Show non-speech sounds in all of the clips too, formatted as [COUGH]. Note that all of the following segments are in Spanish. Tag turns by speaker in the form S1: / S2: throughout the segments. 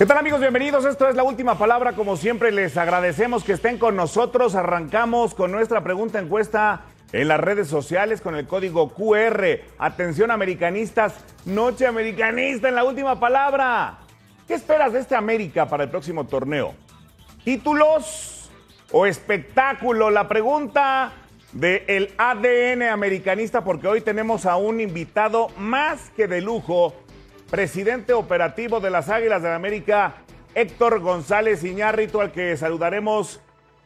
S1: ¿Qué tal amigos? Bienvenidos. Esto es la última palabra. Como siempre, les agradecemos que estén con nosotros. Arrancamos con nuestra pregunta encuesta en las redes sociales con el código QR. Atención americanistas, noche americanista en la última palabra. ¿Qué esperas de este América para el próximo torneo? ¿Títulos o espectáculo? La pregunta del ADN americanista porque hoy tenemos a un invitado más que de lujo presidente operativo de las Águilas de la América, Héctor González Iñárritu, al que saludaremos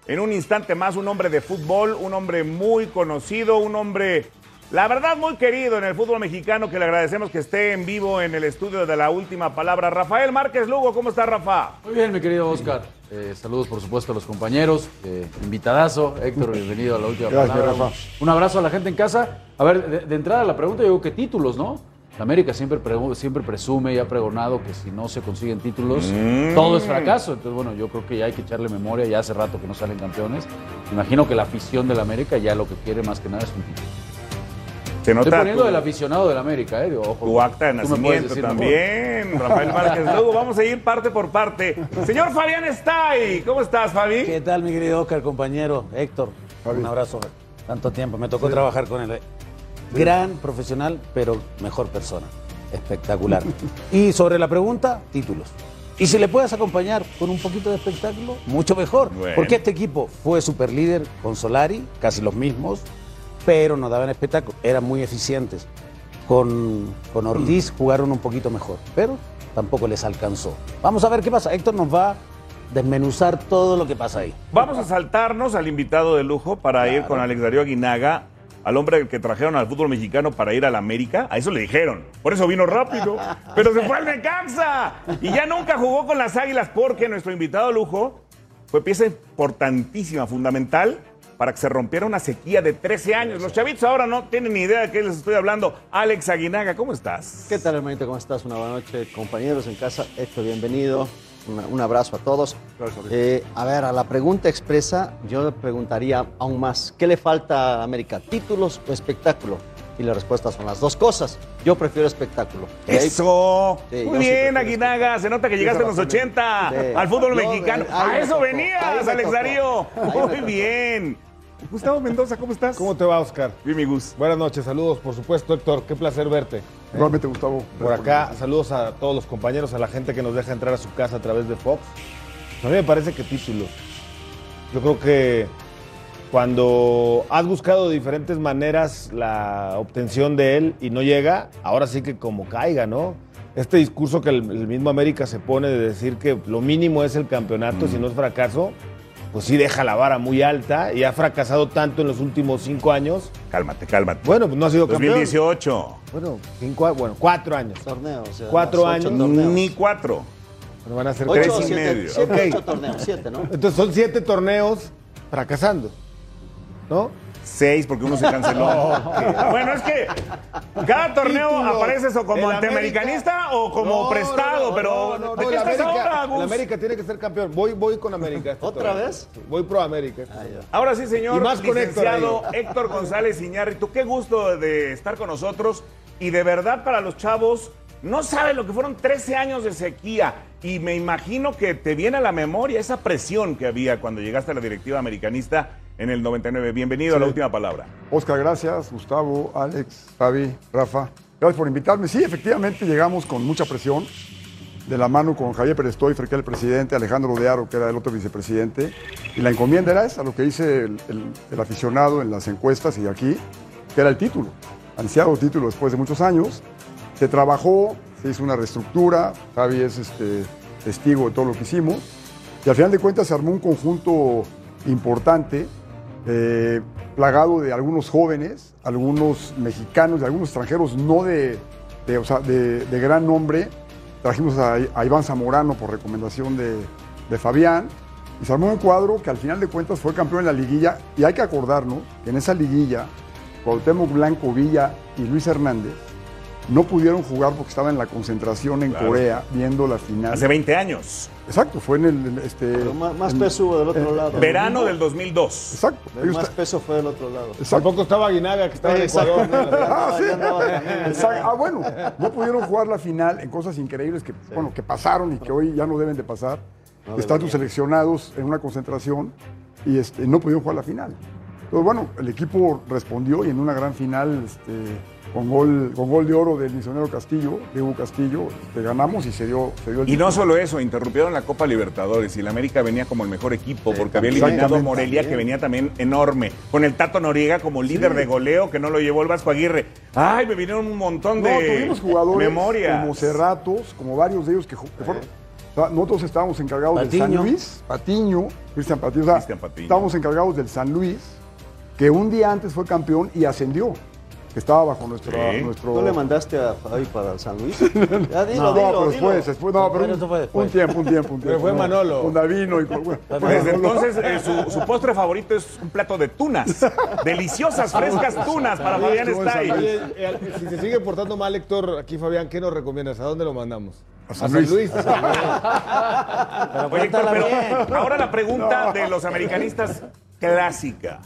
S1: en un instante más, un hombre de fútbol, un hombre muy conocido, un hombre, la verdad, muy querido en el fútbol mexicano, que le agradecemos que esté en vivo en el estudio de la última palabra. Rafael Márquez Lugo, ¿cómo está Rafa?
S2: Muy bien, mi querido Oscar. Eh, saludos, por supuesto, a los compañeros. Eh, invitadazo, Héctor, bienvenido a la última
S3: Gracias,
S2: palabra.
S3: Rafa.
S2: Un abrazo a la gente en casa. A ver, de, de entrada la pregunta, yo digo, ¿qué títulos, no? La América siempre, siempre presume y ha pregonado que si no se consiguen títulos, todo es fracaso. Entonces, bueno, yo creo que ya hay que echarle memoria. Ya hace rato que no salen campeones. Imagino que la afición de la América ya lo que quiere más que nada es un título.
S1: Se
S2: Estoy
S1: nota
S2: poniendo
S1: tu,
S2: del aficionado de la América, ¿eh? Digo, ojo,
S1: tu acta de nacimiento
S2: mejor.
S1: también, Rafael Márquez Lugo. Vamos a ir parte por parte. Señor Fabián Stay, ¿cómo estás, Fabi?
S4: ¿Qué tal, mi querido Oscar, compañero? Héctor, un abrazo. Tanto tiempo, me tocó trabajar con él. Gran profesional, pero mejor persona. Espectacular. y sobre la pregunta, títulos. Y si le puedes acompañar con un poquito de espectáculo, mucho mejor.
S1: Bueno.
S4: Porque este equipo fue super líder con Solari, casi los mismos, pero no daban espectáculo. Eran muy eficientes. Con, con Ortiz jugaron un poquito mejor, pero tampoco les alcanzó. Vamos a ver qué pasa. Héctor nos va a desmenuzar todo lo que pasa ahí.
S1: Vamos a saltarnos al invitado de lujo para ir con Alex Darío Aguinaga, al hombre que trajeron al fútbol mexicano para ir a la América. A eso le dijeron. Por eso vino rápido. Pero se fue al Necaxa. Y ya nunca jugó con las Águilas porque nuestro invitado lujo fue pieza importantísima, fundamental, para que se rompiera una sequía de 13 años. Los chavitos ahora no tienen ni idea de qué les estoy hablando. Alex Aguinaga, ¿cómo estás?
S5: ¿Qué tal, hermanito? ¿Cómo estás? Una buena noche, compañeros en casa. Héctor, bienvenido. Una- un abrazo a todos. Eh, a ver, a la pregunta expresa, yo le preguntaría aún más, ¿qué le falta a América? ¿Títulos o espectáculo? Y la respuesta son las dos cosas. Yo prefiero espectáculo.
S1: Eso.
S5: Sí,
S1: Muy
S5: sí
S1: bien, Aguinaga. Se nota que llegaste en los 80
S5: Sí.
S1: al fútbol
S5: Yo,
S1: mexicano. A
S5: me
S1: eso
S5: tocó,
S1: venías, Alex. Darío. Muy bien. Gustavo Mendoza, ¿cómo estás?
S3: ¿Cómo te va, Oscar?
S1: Bien, mi Gus.
S3: Buenas noches, saludos, por supuesto, Héctor. Qué placer verte.
S6: Igualmente, Gustavo.
S3: Por acá, saludos a todos los compañeros, a la gente que nos deja entrar a su casa a través de Fox. A mí me parece que títulos. Yo creo que cuando has buscado de diferentes maneras la obtención de él y no llega, ahora sí que como caiga, ¿no? Este discurso que el, el mismo América se pone de decir que lo mínimo es el campeonato, si no es fracaso, pues sí deja la vara muy alta y ha fracasado tanto en los últimos cinco años.
S1: Cálmate, cálmate.
S3: Bueno, pues no ha sido campeón.
S1: 2018.
S3: Bueno, cinco, bueno, cuatro años.
S5: Torneos. o sea,
S3: Cuatro años.
S5: torneos.
S1: Ni cuatro.
S3: Bueno, van a ser
S5: Ocho,
S1: tres y
S5: siete,
S1: medio.
S5: siete,
S3: Ok.
S5: ocho torneos, siete, ¿no?
S3: Entonces son siete torneos fracasando, ¿no?
S1: Seis, porque uno se canceló. [LAUGHS] Bueno, es que cada torneo
S3: Título.
S1: aparece eso como
S3: El
S1: antiamericanista o como
S3: No,
S1: prestado,
S3: no, no,
S1: pero
S3: no, no,
S1: ¿de
S3: no,
S1: qué
S3: el
S1: estás
S3: América,
S1: ahora, Gus?
S3: América tiene que ser campeón. Voy, voy con América. este
S5: ¿Otra
S3: torneo.
S5: vez?
S3: Voy pro América. este
S5: Ah.
S1: Ahora sí, señor
S3: Y más con Héctor
S1: licenciado
S3: ahí.
S1: Héctor González Iñárritu, qué gusto de estar con nosotros. Y de verdad, para los chavos, no saben lo que fueron 13 años de sequía. Y me imagino que te viene a la memoria esa presión que había cuando llegaste a la directiva americanista en el 99. Bienvenido a la última palabra.
S6: Oscar, gracias. Gustavo, Alex, Fabi, Rafa. Gracias por invitarme. Sí, efectivamente llegamos con mucha presión. De la mano con Javier Perestoy, que era el presidente, Alejandro Dearo, que era el otro vicepresidente. Y la encomienda era esa, lo que dice el, el- el aficionado en las encuestas y aquí, que era el título. ansiado título después de muchos años. Se trabajó, se hizo una reestructura, Javi es este, testigo de todo lo que hicimos, y al final de cuentas se armó un conjunto importante, eh, plagado de algunos jóvenes, algunos mexicanos y algunos extranjeros no de, de, o sea, de- de gran nombre. Trajimos a, a Iván Zamorano por recomendación de, de Fabián, y se armó un cuadro que al final de cuentas fue campeón en la liguilla, y hay que acordarnos que en esa liguilla, Cuauhtémoc Blanco Villa y Luis Hernández no pudieron jugar porque estaban en la concentración en
S1: Claro.
S6: Corea viendo la final.
S1: Hace 20 años.
S6: Exacto, fue en el. Este,
S5: Pero más, más
S6: en-
S5: peso hubo del otro
S6: en-
S5: lado.
S1: Verano del 2002.
S6: Exacto.
S5: El más peso fue del otro lado.
S6: exacto.
S3: Tampoco estaba Guinaga, que estaba en Ecuador. ¿no? [LAUGHS]
S6: Ah, sí. Exacto. Ah, bueno, no pudieron jugar la final en cosas increíbles que, bueno, que pasaron y que hoy ya no deben de pasar. Están tus seleccionados en una concentración y este, no pudieron jugar la final. Entonces, bueno, el equipo respondió y en una gran final, este, con, gol, con gol de oro del misionero Castillo, Diego Castillo, este, ganamos y se dio, se dio el
S1: Y no solo eso, interrumpieron la Copa Libertadores y la América venía como el mejor equipo porque había eliminado a. Morelia que venía también enorme, con el Tato Noriega como líder de goleo que no lo llevó el Vasco Aguirre. Ay, me vinieron un montón
S6: No,
S1: de
S6: tuvimos jugadores
S1: memorias.
S6: como Cerratos, como varios de ellos que, que fueron. nosotros estábamos encargados del
S4: Patiño.
S6: San Luis, Patiño, Cristian Patiño. o sea,
S1: Patiño.
S6: Estábamos encargados del San Luis, que un día antes fue campeón y ascendió, que estaba bajo nuestro.
S1: Sí.
S6: nuestro
S5: ¿No le mandaste a Fabi para San Luis? [LAUGHS] Ya dilo,
S6: no,
S5: dilo,
S6: pero
S5: dilo.
S6: después, después, no, pero
S4: Pero
S6: un,
S4: eso fue después.
S6: un tiempo, un tiempo, un tiempo.
S3: Pero fue
S6: no,
S3: Manolo.
S6: Con Davino y con. bueno,
S1: Pues
S6: Manolo.
S1: desde entonces eh, su, su postre favorito es un plato de tunas. [LAUGHS] Deliciosas, frescas tunas para Fabián
S6: San
S1: Style.
S3: Oye, eh, si se sigue portando mal Héctor, aquí Fabián, ¿qué nos recomiendas? ¿A dónde lo mandamos?
S6: A San Luis. [LAUGHS]
S4: Pero
S1: Oye, Héctor,
S4: cuéntala
S1: pero
S4: bien.
S1: ahora la pregunta de los americanistas clásica.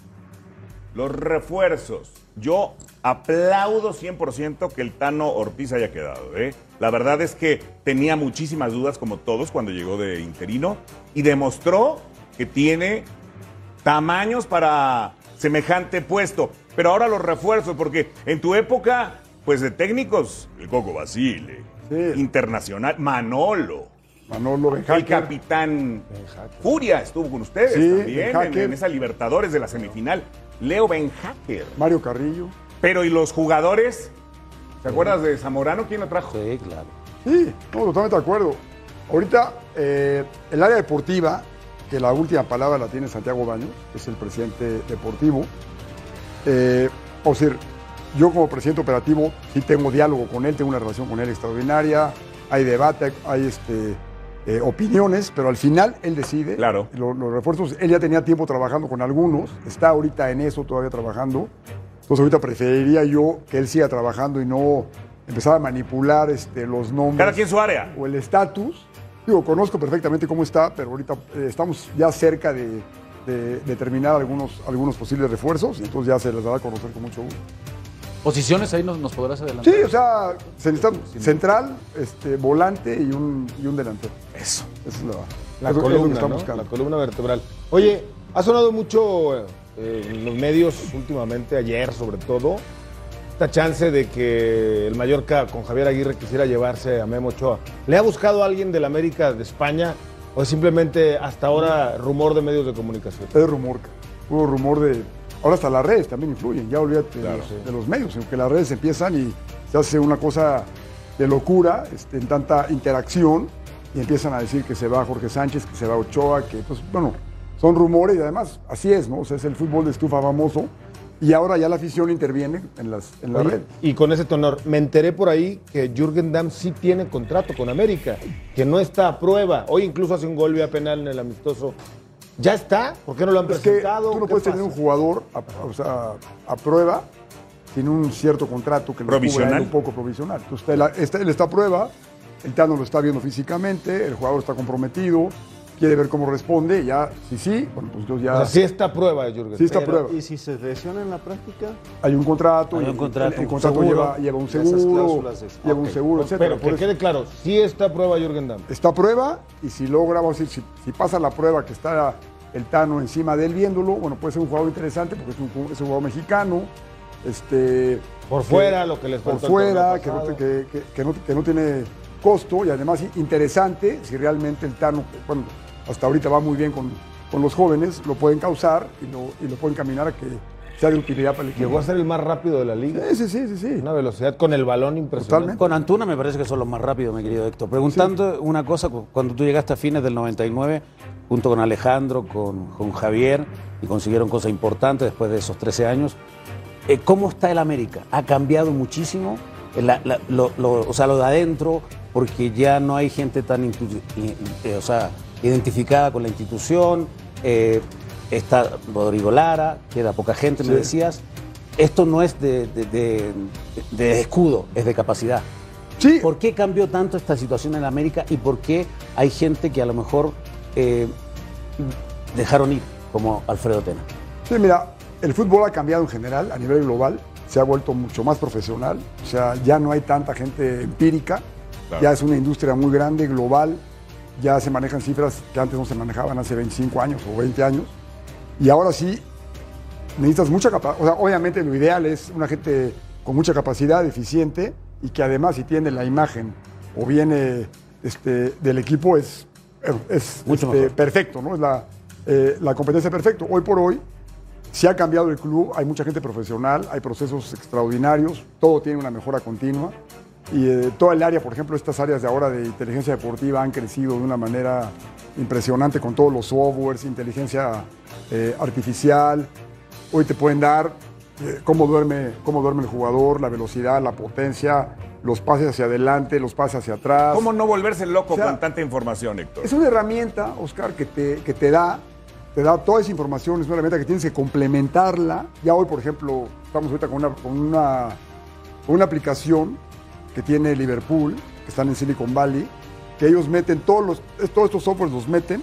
S1: Los refuerzos. Yo aplaudo 100% que el Tano Ortiz haya quedado. ¿eh? La verdad es que tenía muchísimas dudas, como todos, cuando llegó de interino, y demostró que tiene tamaños para semejante puesto. Pero ahora los refuerzos, porque en tu época, pues de técnicos, el Coco Basile,
S6: Sí.
S1: Internacional, Manolo.
S6: Manolo
S1: El
S6: Benjaque.
S1: capitán Furia estuvo con ustedes
S6: Sí,
S1: también en, en esa Libertadores de la semifinal. Leo Benhacker.
S6: Mario Carrillo.
S1: Pero ¿y los jugadores? ¿Te acuerdas de Zamorano? ¿Quién lo trajo?
S4: Sí, claro.
S6: Sí, no, totalmente de acuerdo. Ahorita, eh, el área deportiva, que la última palabra la tiene Santiago Baños, que es el presidente deportivo. Eh, o sea, yo como presidente operativo sí tengo diálogo con él, tengo una relación con él extraordinaria, hay debate, hay este, eh, opiniones, pero al final él decide.
S1: Claro.
S6: Lo- Los, refuerzos, él ya tenía tiempo trabajando con algunos, está ahorita en eso todavía trabajando. Entonces ahorita preferiría yo que él siga trabajando y no empezar a manipular este, los nombres
S1: Cada quien su área.
S6: o el estatus. Digo, conozco perfectamente cómo está, pero ahorita eh, estamos ya cerca de, de- de terminar algunos, algunos posibles refuerzos y entonces ya se les dará a conocer con mucho gusto.
S2: Posiciones ahí nos, nos podrás adelantar.
S6: Sí, o sea, se necesita central, este, volante y un, y un delantero. Eso. Esa es la,
S3: La
S6: es lo- es lo que
S3: columna,
S6: estamos
S3: ¿no?
S6: buscando.
S3: La columna vertebral. Oye, ha sonado mucho eh, en los medios últimamente, ayer sobre todo, esta chance de que el Mallorca con Javier Aguirre quisiera llevarse a Memo Ochoa. ¿Le ha buscado alguien del América de España o es simplemente hasta ahora rumor de medios de comunicación?
S6: Es rumor. Hubo rumor de. Ahora hasta las redes también influyen. Ya olvídate de, los, de los medios, aunque las redes empiezan y se hace una cosa de locura este, en tanta interacción y empiezan a decir que se va Jorge Sánchez, que se va Ochoa, que pues bueno, son rumores y además así es, ¿no? O sea, es el fútbol de estufa famoso y ahora ya la afición interviene en las, en
S3: Oye,
S6: redes.
S3: y con ese tenor, me enteré por ahí que Jürgen Damm sí tiene contrato con América, que no está a prueba. Hoy incluso hace un gol vía penal en el amistoso. ¿Ya está? ¿Por qué no lo han
S6: Es que
S3: presentado?
S6: tú no
S3: ¿Qué
S6: puedes tener un jugador a, o sea, a prueba sin un cierto contrato que lo él un poco provisional. Entonces, él, está- él está a prueba, el Tano lo está viendo físicamente, el jugador está comprometido, quiere ver cómo responde, ya, si sí, bueno, pues entonces ya
S3: O sea, sí está a prueba de Jürgen.
S6: sí está
S5: Pero,
S6: prueba.
S5: ¿Y si se lesiona en la práctica?
S6: Hay un contrato,
S4: Hay un contrato,
S6: el, el contrato lleva, lleva un
S5: Esas
S6: seguro, lleva un seguro, etcétera.
S3: Pero que
S6: eso-
S3: quede claro, sí está a prueba Jürgen Damm.
S6: está a prueba y si logra, vamos a decir, si, si pasa la prueba que está el Tano encima de él viéndolo, bueno, puede ser un jugador interesante porque es un, es un jugador mexicano. Este,
S3: Por
S6: que-
S3: fuera, lo que les
S6: Por fuera, que no, que no- que no tiene costo y además interesante si realmente el Tano, bueno, hasta ahorita va muy bien con, con los jóvenes, lo pueden causar y lo, y lo pueden caminar a que sea de utilidad para el equipo.
S3: Llegó a ser el más rápido de la liga.
S6: Sí, sí, sí, sí. sí.
S3: Una velocidad con el balón impresionante.
S6: Totalmente.
S4: Con Antuna me parece que son los más rápidos, mi querido Héctor. Preguntando una cosa, cu- cuando tú llegaste a fines del 99, junto con Alejandro, con, con Javier, y consiguieron cosas importantes después de esos 13 años, eh, ¿cómo está el América? ¿Ha cambiado muchísimo? Eh, la- la- lo, lo- o sea, lo de adentro, porque ya no hay gente tan i- eh, o sea, identificada con la institución. eh, está Rodrigo Lara, queda poca gente, me
S6: Sí.
S4: decías. Esto no es de, de- de- de escudo, es de capacidad.
S6: Sí,
S4: ¿Por qué cambió tanto esta situación en América y por qué hay gente que a lo mejor eh, dejaron ir, como Alfredo Tena?
S6: Sí, mira, el fútbol ha cambiado en general a nivel global, se ha vuelto mucho más profesional, o sea, ya no hay tanta gente empírica,
S1: Claro.
S6: ya es una industria muy grande, global, ya se manejan cifras que antes no se manejaban hace 25 años o 20 años, y ahora sí necesitas mucha capacidad, o sea, obviamente lo ideal es una gente con mucha capacidad, eficiente, y que además si tiene la imagen o viene este, del equipo es, es
S4: Mucho
S6: este, perfecto, ¿no? Es la, eh, la competencia perfecta. Hoy por hoy se ha cambiado el club, hay mucha gente profesional, hay procesos extraordinarios, todo tiene una mejora continua. Y eh, toda el área, por ejemplo, estas áreas de ahora de inteligencia deportiva han crecido de una manera impresionante con todos los softwares, inteligencia eh, artificial. Hoy te pueden dar eh, cómo, duerme, cómo duerme el jugador, la velocidad, la potencia, los pases hacia adelante, los pases hacia atrás.
S1: ¿Cómo no volverse loco
S6: O sea,
S1: con tanta información, Héctor?
S6: Es una herramienta, Oscar, que te, que te da, te da toda esa información, es una herramienta que tienes que complementarla. Ya hoy, por ejemplo, estamos ahorita con una, con una, con una aplicación que tiene Liverpool, que están en Silicon Valley, que ellos meten todos los, todos estos softwares los meten,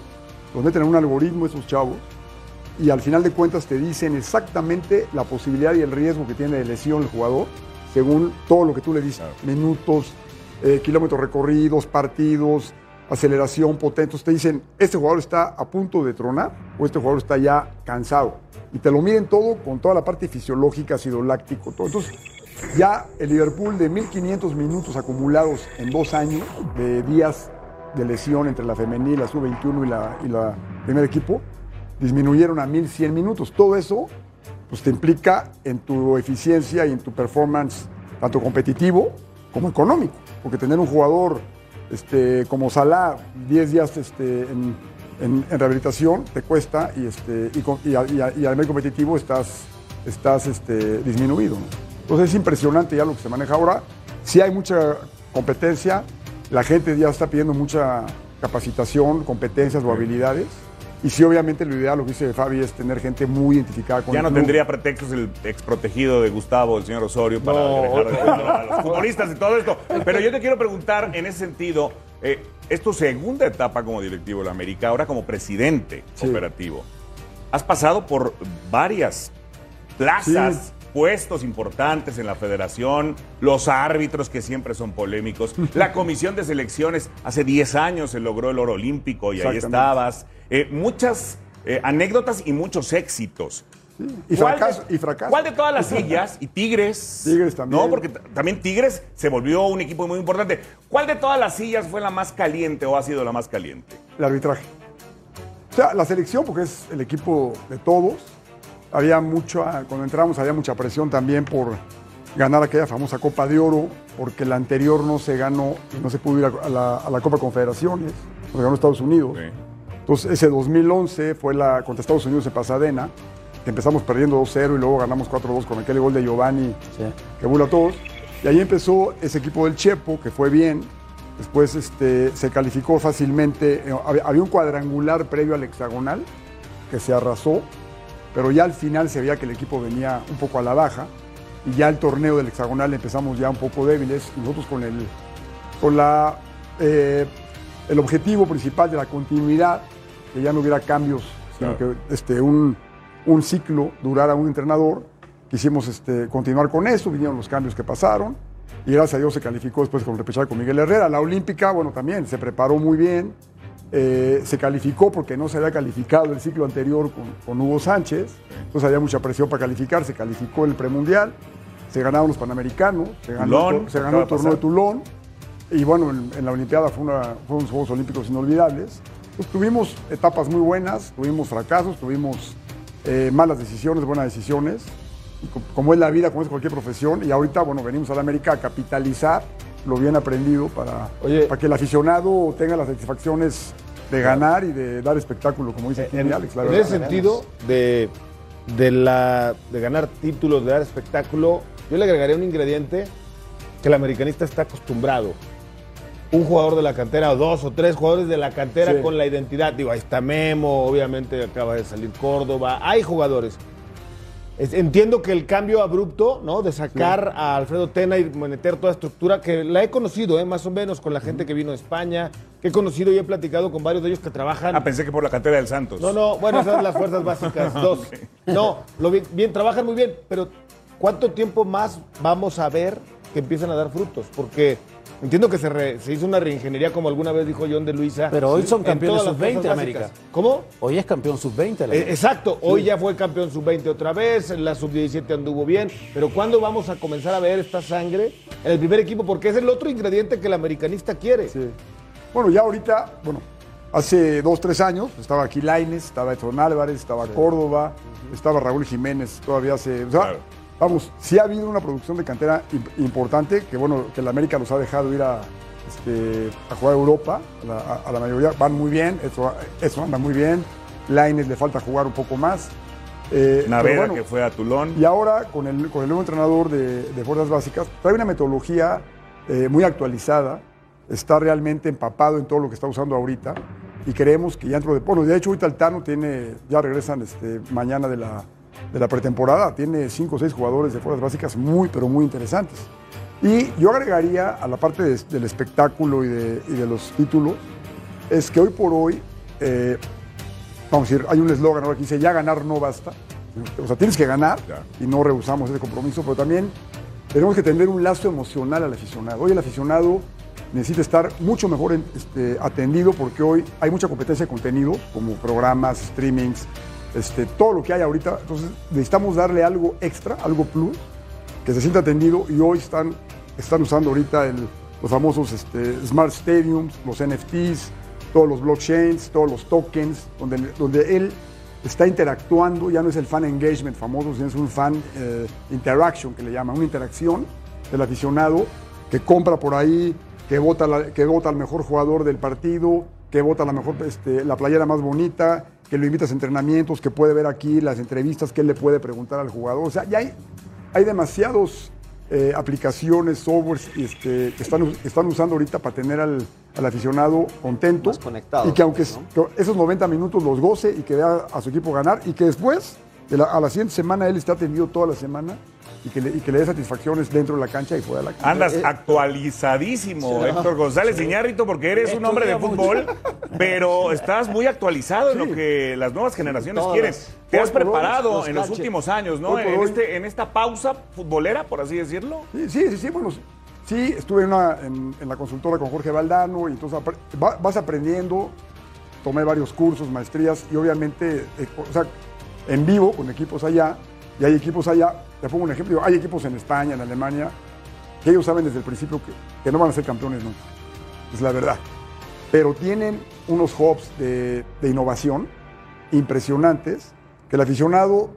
S6: los meten en un algoritmo esos chavos, y al final de cuentas te dicen exactamente la posibilidad y el riesgo que tiene de lesión el jugador, según todo lo que tú le dices, minutos, eh, kilómetros recorridos, partidos, aceleración, potencia. Entonces te dicen, este jugador está a punto de tronar o este jugador está ya cansado. Y te lo miden todo con toda la parte fisiológica, ácido láctico, todo. Entonces, ya el Liverpool de 1.500 minutos acumulados en dos años de días de lesión entre la femenil, la sub-21 y la, primer equipo, disminuyeron a 1.100 minutos. Todo eso pues, te implica en tu eficiencia y en tu performance, tanto competitivo como económico. Porque tener un jugador este, como Salah 10 días este, en, rehabilitación te cuesta y, este, y, con- y a, y a- y a nivel competitivo estás, estás este, disminuido. Entonces es impresionante ya lo que se maneja ahora. Sí hay mucha competencia, la gente ya está pidiendo mucha capacitación, competencias o habilidades. Y sí, obviamente, lo ideal, lo que dice Fabi, es tener gente muy identificada con
S1: Ya
S6: el
S1: no
S6: club.
S1: tendría pretextos el exprotegido de Gustavo, el señor Osorio, para
S6: No.
S1: dejar de a los [LAUGHS] futbolistas y todo esto. Pero yo te quiero preguntar en ese sentido, eh, es tu segunda etapa como directivo de la América, ahora como presidente
S6: Sí.
S1: operativo. Has pasado por varias plazas,
S6: Sí.
S1: Puestos importantes en la federación, los árbitros que siempre son polémicos, [LAUGHS] la comisión de selecciones, hace 10 años se logró el oro olímpico y ahí estabas. Eh, muchas eh, anécdotas y muchos éxitos.
S6: Y
S1: ¿Cuál
S6: fracaso,
S1: de-
S6: y fracaso.
S1: ¿Cuál de todas las [LAUGHS] sillas? Y Tigres.
S6: Tigres también.
S1: No, porque también Tigres se volvió un equipo muy importante. ¿Cuál de todas las sillas fue la más caliente o ha sido la más caliente?
S6: el arbitraje. O sea, la selección, porque es el equipo de todos, había mucha, cuando entramos había mucha presión también por ganar aquella famosa Copa de Oro, porque la anterior no se ganó no se pudo ir a, la, a la Copa Confederaciones, lo ganó Estados Unidos. Entonces, ese 2011 fue la contra Estados Unidos en Pasadena, que empezamos perdiendo 2-0 y luego ganamos 4-2 con aquel gol de Giovanni que burla a todos. Y ahí empezó ese equipo del Chepo, que fue bien. Después este, se calificó fácilmente. Eh, había un cuadrangular previo al hexagonal que se arrasó, pero ya al final se veía que el equipo venía un poco a la baja. Y ya el torneo del hexagonal empezamos ya un poco débiles. Nosotros con el, con la, eh, el objetivo principal de la continuidad, que ya no hubiera cambios, sino que este, un, un ciclo durara un entrenador. Quisimos este, continuar con eso, vinieron los cambios que pasaron y gracias a Dios se calificó después con repechaje con Miguel Herrera. La Olímpica, bueno, también se preparó muy bien, eh, se calificó porque no se había calificado el ciclo anterior con, con Hugo Sánchez, entonces había mucha presión para calificar, se calificó el premundial, se ganaron los Panamericanos, se ganó,
S1: Tulón,
S6: el se ganó torneo de. Tulón y bueno, en, en la Olimpiada fue una, fueron unos Juegos Olímpicos inolvidables. Pues tuvimos etapas muy buenas, tuvimos fracasos, tuvimos eh, malas decisiones, buenas decisiones. como es la vida, como es cualquier profesión, y ahorita, bueno, venimos a la América a capitalizar lo bien aprendido para,
S3: Oye.
S6: para que el aficionado tenga las satisfacciones de ganar y de dar espectáculo, como dice aquí
S3: En,
S6: Alex. la
S3: en ese sentido, de, de, la, de ganar títulos, de dar espectáculo, yo le agregaría un ingrediente que el americanista está acostumbrado. Un jugador de la cantera, o dos o tres jugadores de la cantera
S6: Sí.
S3: con la identidad. Digo, ahí está Memo, obviamente acaba de salir Córdoba. Hay jugadores. Entiendo que el cambio abrupto, ¿no? De sacar a Alfredo Tena y meter toda estructura, que la he conocido, ¿eh? Más o menos, con la gente que vino de España, que he conocido y he platicado con varios de ellos que trabajan.
S1: Ah, pensé que por la cantera del Santos.
S3: No, no, bueno, esas son las fuerzas [LAUGHS] básicas. Dos. No, lo bien, bien, trabajan muy bien, pero ¿cuánto tiempo más vamos a ver que empiezan a dar frutos? Porque entiendo que se, re- se hizo una reingeniería, como alguna vez dijo John de Luisa.
S4: Pero hoy son campeones
S3: todas las
S4: sub-20
S3: fuerzas
S4: América.
S3: ¿Cómo?
S4: Hoy es campeón sub-20. la
S3: Eh, exacto, hoy ya fue campeón sub-20 otra vez, en la sub-17 anduvo bien, pero ¿cuándo vamos a comenzar a ver esta sangre en el primer equipo? Porque es el otro ingrediente que el americanista quiere.
S6: Sí. Bueno, ya ahorita, bueno, hace dos, tres años estaba aquí Laines, estaba Edson Álvarez, estaba Córdoba, estaba Raúl Jiménez, todavía hace. O sea,
S1: Claro.
S6: Vamos, sí ha habido una producción de cantera imp- importante, que bueno, que la América los ha dejado ir a, este, a jugar a Europa, a la, a- a la mayoría van muy bien, eso, eso anda muy bien. Laines le falta jugar un poco más. Eh, bueno,
S1: que fue a Tulón.
S6: y ahora, con el, con el nuevo entrenador de, de Fuerzas Básicas, trae una metodología eh, muy actualizada, está realmente empapado en todo lo que está usando ahorita y creemos que ya dentro de... Bueno, de hecho, ahorita el Tano tiene, ya regresan este, mañana de la, de la pretemporada, tiene cinco o seis jugadores de Fuerzas Básicas muy, pero muy interesantes. Y yo agregaría a la parte de- del espectáculo y de, y de los títulos, es que hoy por hoy, eh, vamos a decir, hay un eslogan ahora que dice, ya ganar no basta. O sea, tienes que ganar y no rehusamos ese compromiso, pero también tenemos que tener un lazo emocional al aficionado. Hoy el aficionado necesita estar mucho mejor este, atendido porque hoy hay mucha competencia de contenido, como programas, streamings, este, todo lo que hay ahorita. Entonces necesitamos darle algo extra, algo plus, que se sienta atendido. Y hoy están, están usando ahorita el- los famosos este, Smart Stadiums, los NFTs, todos los blockchains, todos los tokens, donde, donde él está interactuando, ya no es el fan engagement famoso, sino es un fan eh, interaction que le llaman, una interacción del aficionado que compra por ahí, que vota, la- que vota al mejor jugador del partido, que vota la mejor, este, la playera más bonita, que lo invitas a entrenamientos, que puede ver aquí las entrevistas, que él le puede preguntar al jugador. O sea, ya hay, hay demasiados eh, aplicaciones, softwares este, que están, están usando ahorita para tener al, al aficionado contento.
S5: Más conectado,
S6: Y que aunque
S5: ¿no?
S6: que esos 90 minutos los goce y que vea a su equipo ganar y que después, a la siguiente semana, él esté atendido toda la semana y que, le, y que le dé satisfacciones dentro de la cancha y fuera de la cancha.
S1: Andas
S5: Eh,
S1: actualizadísimo, Héctor González Iñárritu, porque eres un hombre de fútbol, [LAUGHS] pero estás muy actualizado en lo que las nuevas generaciones
S5: Todas.
S1: quieren. Te has preparado
S5: los
S1: en los últimos años, ¿no? En, este, en esta pausa futbolera, por así decirlo.
S6: Sí, sí, sí, bueno, sí, estuve en, una- en- en la consultora con Jorge Valdano y entonces va- vas aprendiendo, tomé varios cursos, maestrías y obviamente, eh, o sea, en vivo con equipos allá, y hay equipos allá, te pongo un ejemplo, hay equipos en España, en Alemania, que ellos saben desde el principio que, que no van a ser campeones nunca, es la verdad, pero tienen unos hubs de, de innovación impresionantes, que el aficionado,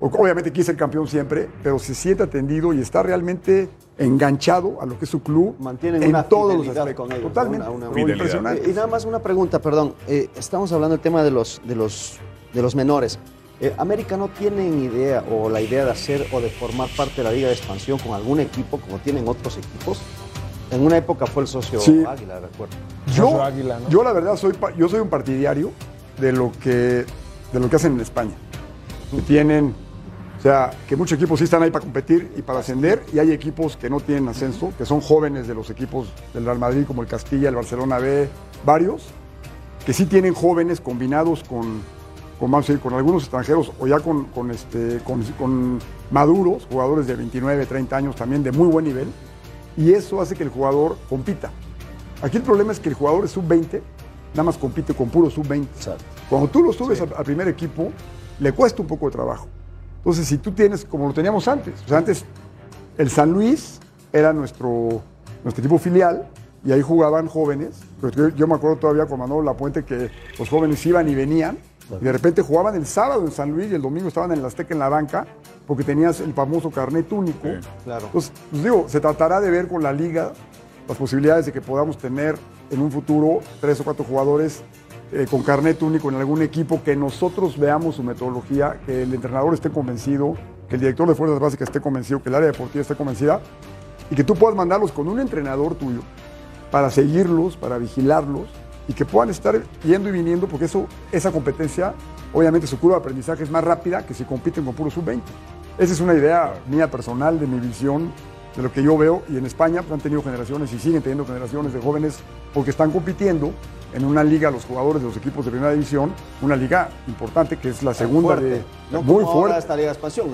S6: obviamente quiere ser campeón siempre, pero se siente atendido y está realmente enganchado a lo que es su club
S5: Mantienen
S6: en
S5: una
S6: todos los aspectos.
S5: con ellos, ¿no?
S6: Totalmente,
S5: Una-
S6: impresionante.
S5: Y nada más una pregunta, perdón. Eh, estamos hablando del tema de los, de los, de los menores. Eh, ¿América no tienen idea o la idea de hacer o de formar parte de la Liga de Expansión con algún equipo como tienen otros equipos? En una época fue el socio
S6: Sí.
S5: Águila, recuerdo.
S6: Yo,
S3: Águila, ¿no?
S6: yo la verdad soy, yo soy un partidario de lo que, de lo que hacen en España. Que tienen, o sea, que muchos equipos sí están ahí para competir y para ascender, y hay equipos que no tienen ascenso, que son jóvenes de los equipos del Real Madrid, como el Castilla, el Barcelona B, varios, que sí tienen jóvenes combinados con, con, vamos a decir, con algunos extranjeros o ya con, con, este, con, con maduros, jugadores de 29, 30 años también de muy buen nivel, y eso hace que el jugador compita. Aquí el problema es que el jugador es sub-20, nada más compite con puro sub-20. Cuando tú lo subes al, al primer equipo, le cuesta un poco de trabajo. Entonces, si tú tienes, como lo teníamos antes, o sea, antes el San Luis era nuestro, nuestro equipo filial y ahí jugaban jóvenes. Yo, yo me acuerdo todavía con Manolo Lapuente que los jóvenes iban y venían Y de repente jugaban el sábado en San Luis y el domingo estaban en el Azteca en la banca porque tenías el famoso carnet único.
S5: claro.
S6: Entonces, pues digo, se tratará de ver con la liga las posibilidades de que podamos tener en un futuro tres o cuatro jugadores eh, con carnet único en algún equipo, que nosotros veamos su metodología, que el entrenador esté convencido, que el director de fuerzas básicas esté convencido, que el área deportiva esté convencida y que tú puedas mandarlos con un entrenador tuyo para seguirlos, para vigilarlos y que puedan estar yendo y viniendo, porque eso, esa competencia, obviamente su curva de aprendizaje es más rápida que si compiten con puro sub-20. Esa es una idea mía personal, de mi visión, de lo que yo veo, y en España pues, han tenido generaciones y siguen teniendo generaciones de jóvenes porque están compitiendo en una liga, los jugadores de los equipos de primera división, una liga importante que es la segunda
S5: Fuerte.
S6: de...
S5: No
S6: muy
S5: como
S6: fuerte.
S5: esta Liga de Expansión.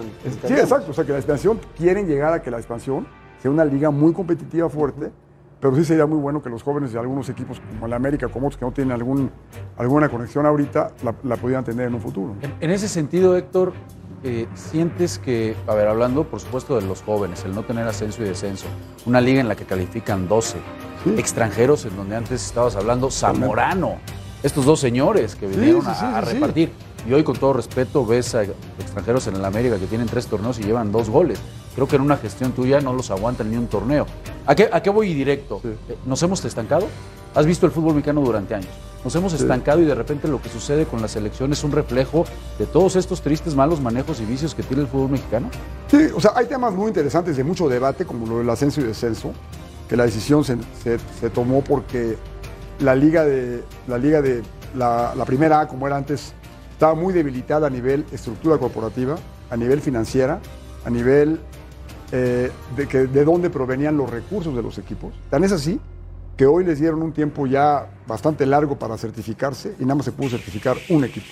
S6: Sí, exacto. O sea, que la expansión, quieren llegar a que la expansión sea una liga muy competitiva, fuerte, pero sí sería muy bueno que los jóvenes de algunos equipos, como el América, como otros que no tienen algún, alguna conexión ahorita, la, la pudieran tener en un futuro.
S2: En, en ese sentido, Héctor, eh, sientes que, a ver, hablando por supuesto de los jóvenes, el no tener ascenso y descenso, una liga en la que califican 12
S6: Sí.
S2: extranjeros, en donde antes estabas hablando, Zamorano, estos dos señores que vinieron
S6: sí, sí,
S2: a, a repartir. Y hoy, con todo respeto, ves a extranjeros en el América que tienen tres torneos y llevan dos goles. Creo que en una gestión tuya no los aguantan ni un torneo. ¿A qué, a qué voy directo?
S6: Sí.
S2: Eh, ¿Nos hemos estancado? Has visto el fútbol mexicano durante años. Nos hemos estancado y de repente lo que sucede con la selección es un reflejo de todos estos tristes malos manejos y vicios que tiene el fútbol mexicano.
S6: Sí, o sea, hay temas muy interesantes de mucho debate, como lo del ascenso y descenso, que la decisión se, se- se tomó porque la liga de la liga de la, la primera A, como era antes, estaba muy debilitada a nivel estructura corporativa, a nivel financiera, a nivel eh, de, que, de dónde provenían los recursos de los equipos. Tan es así que hoy les dieron un tiempo ya bastante largo para certificarse y nada más se pudo certificar un equipo.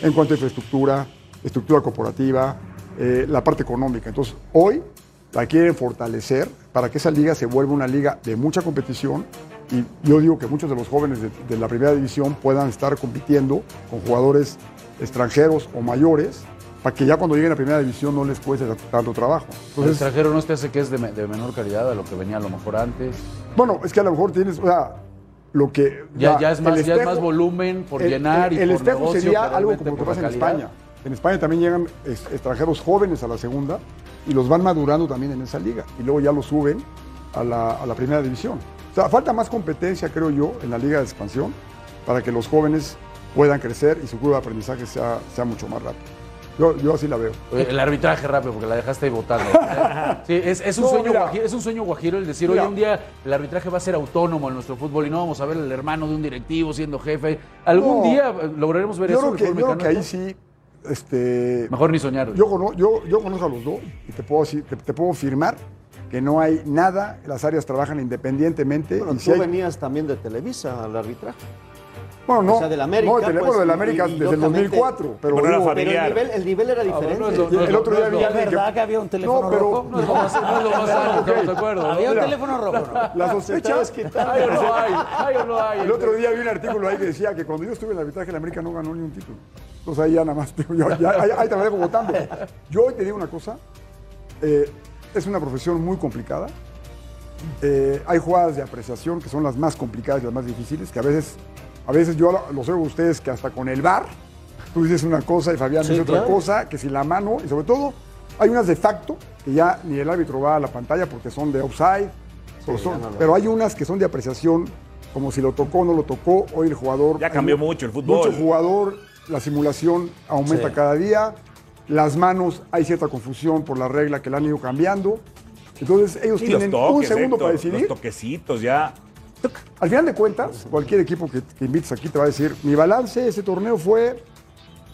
S6: En cuanto a infraestructura, estructura corporativa, eh, la parte económica. Entonces, hoy la quieren fortalecer para que esa liga se vuelva una liga de mucha competición y yo digo que muchos de los jóvenes de, de la primera división puedan estar compitiendo con jugadores extranjeros o mayores para que ya cuando lleguen a primera división no les cueste tanto trabajo.
S2: el
S6: Entonces,
S2: extranjero no te hace que es de, me- de menor calidad a lo que venía a lo mejor antes.
S6: bueno, es que a lo mejor tienes, o sea, lo que...
S2: Ya, es,
S6: el
S2: más, ya es
S6: espejo-
S2: más volumen por
S6: el-
S2: llenar
S6: el,
S2: y
S6: el
S2: por
S6: espejo
S2: negocio
S6: sería algo como lo que pasa en. España. En España también llegan ex- extranjeros jóvenes a la segunda y los van madurando también en esa liga y luego ya los suben a la, a la primera división. O sea, falta más competencia, creo yo, en la liga de expansión para que los jóvenes puedan crecer y su curva de aprendizaje sea, sea mucho más rápido. Yo, yo así la veo.
S2: El arbitraje rápido, porque la dejaste ahí votando. [LAUGHS] Sí, es, es un
S6: No,
S2: sueño
S6: mira.
S2: guajiro, es un sueño guajiro el decir,
S6: Mira.
S2: oye, un día el arbitraje va a ser autónomo en nuestro fútbol y no vamos a ver el hermano de un directivo siendo jefe. Algún
S6: No.
S2: día lograremos ver
S6: Yo
S2: eso
S6: creo que, yo creo que ahí sí, este,
S2: Mejor ni soñar.
S6: Yo, cono- yo, yo conozco a los dos y te puedo, decir- te, te puedo firmar que no hay nada, las áreas trabajan independientemente.
S5: Bueno,
S6: y
S5: tú
S6: si hay-
S5: venías también de Televisa al arbitraje.
S6: Bueno, no,
S5: o sea, del América,
S6: no, del,
S5: pues,
S6: bueno, del América
S5: y
S6: desde el
S5: lógicamente-
S6: 2004. Pero, digo.
S5: Pero el nivel, el nivel era
S2: Ah,
S5: diferente.
S2: no es lo- no es
S6: el otro
S2: no
S6: día
S2: es
S6: vi
S4: ¿Es
S6: que-
S4: verdad que había un teléfono
S6: No, pero-
S4: rojo?
S2: No es no es lo más acuerdo.
S4: Había un teléfono rojo, ¿no?
S6: La sospecha.
S5: estaba
S2: Hay o no hay, hay o no hay.
S6: El otro día vi un artículo ahí que decía que cuando yo estuve en el arbitraje, el América no ganó ni un título. Entonces ahí ya nada más, digo, yo, ya, ahí, ahí te lo dejo votando. Yo hoy te digo una cosa, eh, es una profesión muy complicada. Eh, hay jugadas de apreciación que son las más complicadas y las más difíciles, que a veces, a veces yo lo- los oigo a ustedes que hasta con el bar, tú dices una cosa y Fabián
S4: Sí,
S6: dice otra cosa, que si la mano, y sobre todo hay unas de facto que ya ni el árbitro va a la pantalla porque son de offside, pero, son-
S5: ya no lo-
S6: pero hay unas que son de apreciación, como si lo tocó o no lo tocó, hoy el jugador...
S1: Ya cambió
S6: hay
S1: mucho el fútbol.
S6: Mucho jugador, la simulación aumenta
S4: Sí.
S6: cada día, las manos, hay cierta confusión por la regla que la han ido cambiando. Entonces ellos
S1: Y
S6: tienen
S1: toques,
S6: un segundo
S1: Héctor,
S6: para decidir.
S1: Los toquecitos ya.
S6: Al final de cuentas, cualquier equipo que, que invites aquí te va a decir, mi balance ese torneo fue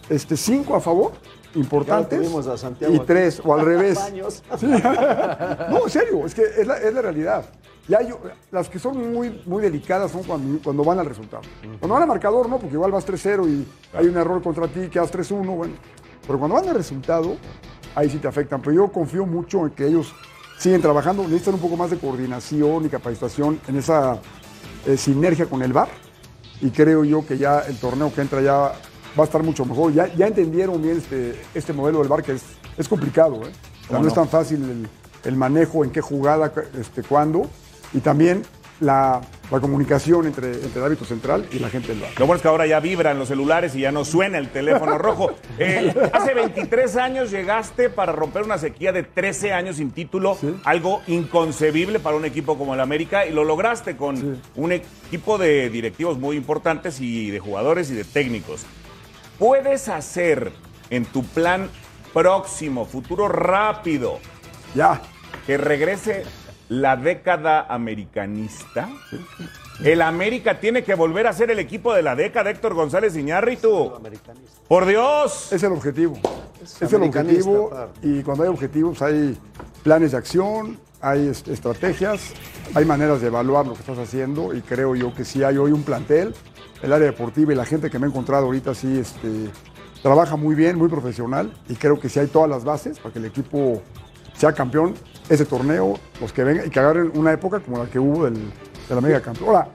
S6: este, cinco a favor, importantes,
S5: a Santiago
S6: y
S5: aquí.
S6: tres, o al revés. [LAUGHS] Sí. No, en serio, es que es la, es la realidad. Ya hay- las que son muy, muy delicadas son cuando, cuando van al resultado. Cuando van al marcador, no, porque igual vas 3-0 y hay un error contra ti, quedas 3-1, bueno. Pero cuando van al resultado, ahí sí te afectan. Pero yo confío mucho en que ellos siguen trabajando, necesitan un poco más de coordinación y capacitación en esa eh, sinergia con el VAR. Y creo yo que ya el torneo que entra ya va a estar mucho mejor. Ya, ya entendieron bien este, este modelo del VAR, que es, es complicado. ¿eh? O sea, no, es tan fácil el, el manejo, en qué jugada, este, cuándo. Y también la, la comunicación entre, entre el árbitro central y la gente del bar.
S1: Lo bueno es que ahora ya vibran los celulares y ya no suena el teléfono rojo. [LAUGHS] Eh, hace 23 años llegaste para romper una sequía de 13 años sin título,
S6: Sí.
S1: algo inconcebible para un equipo como el América, y lo lograste con
S6: Sí.
S1: un equipo de directivos muy importantes y de jugadores y de técnicos. ¿Puedes hacer en tu plan próximo, futuro rápido,
S6: Ya,
S1: que regrese la década americanista? El América tiene que volver a ser el equipo de la década, Héctor González Iñárritu. Por Dios.
S6: es el objetivo. Es, el objetivo
S5: claro.
S6: y cuando hay objetivos hay planes de acción, hay est- estrategias, hay maneras de evaluar lo que estás haciendo y creo yo que sí hay hoy un plantel, el área deportiva y la gente que me he encontrado ahorita sí este, trabaja muy bien, muy profesional y creo que sí hay todas las bases para que el equipo sea campeón ese torneo, los que vengan y que agarren una época como la que hubo del, de la Mega Campeón. Ahora,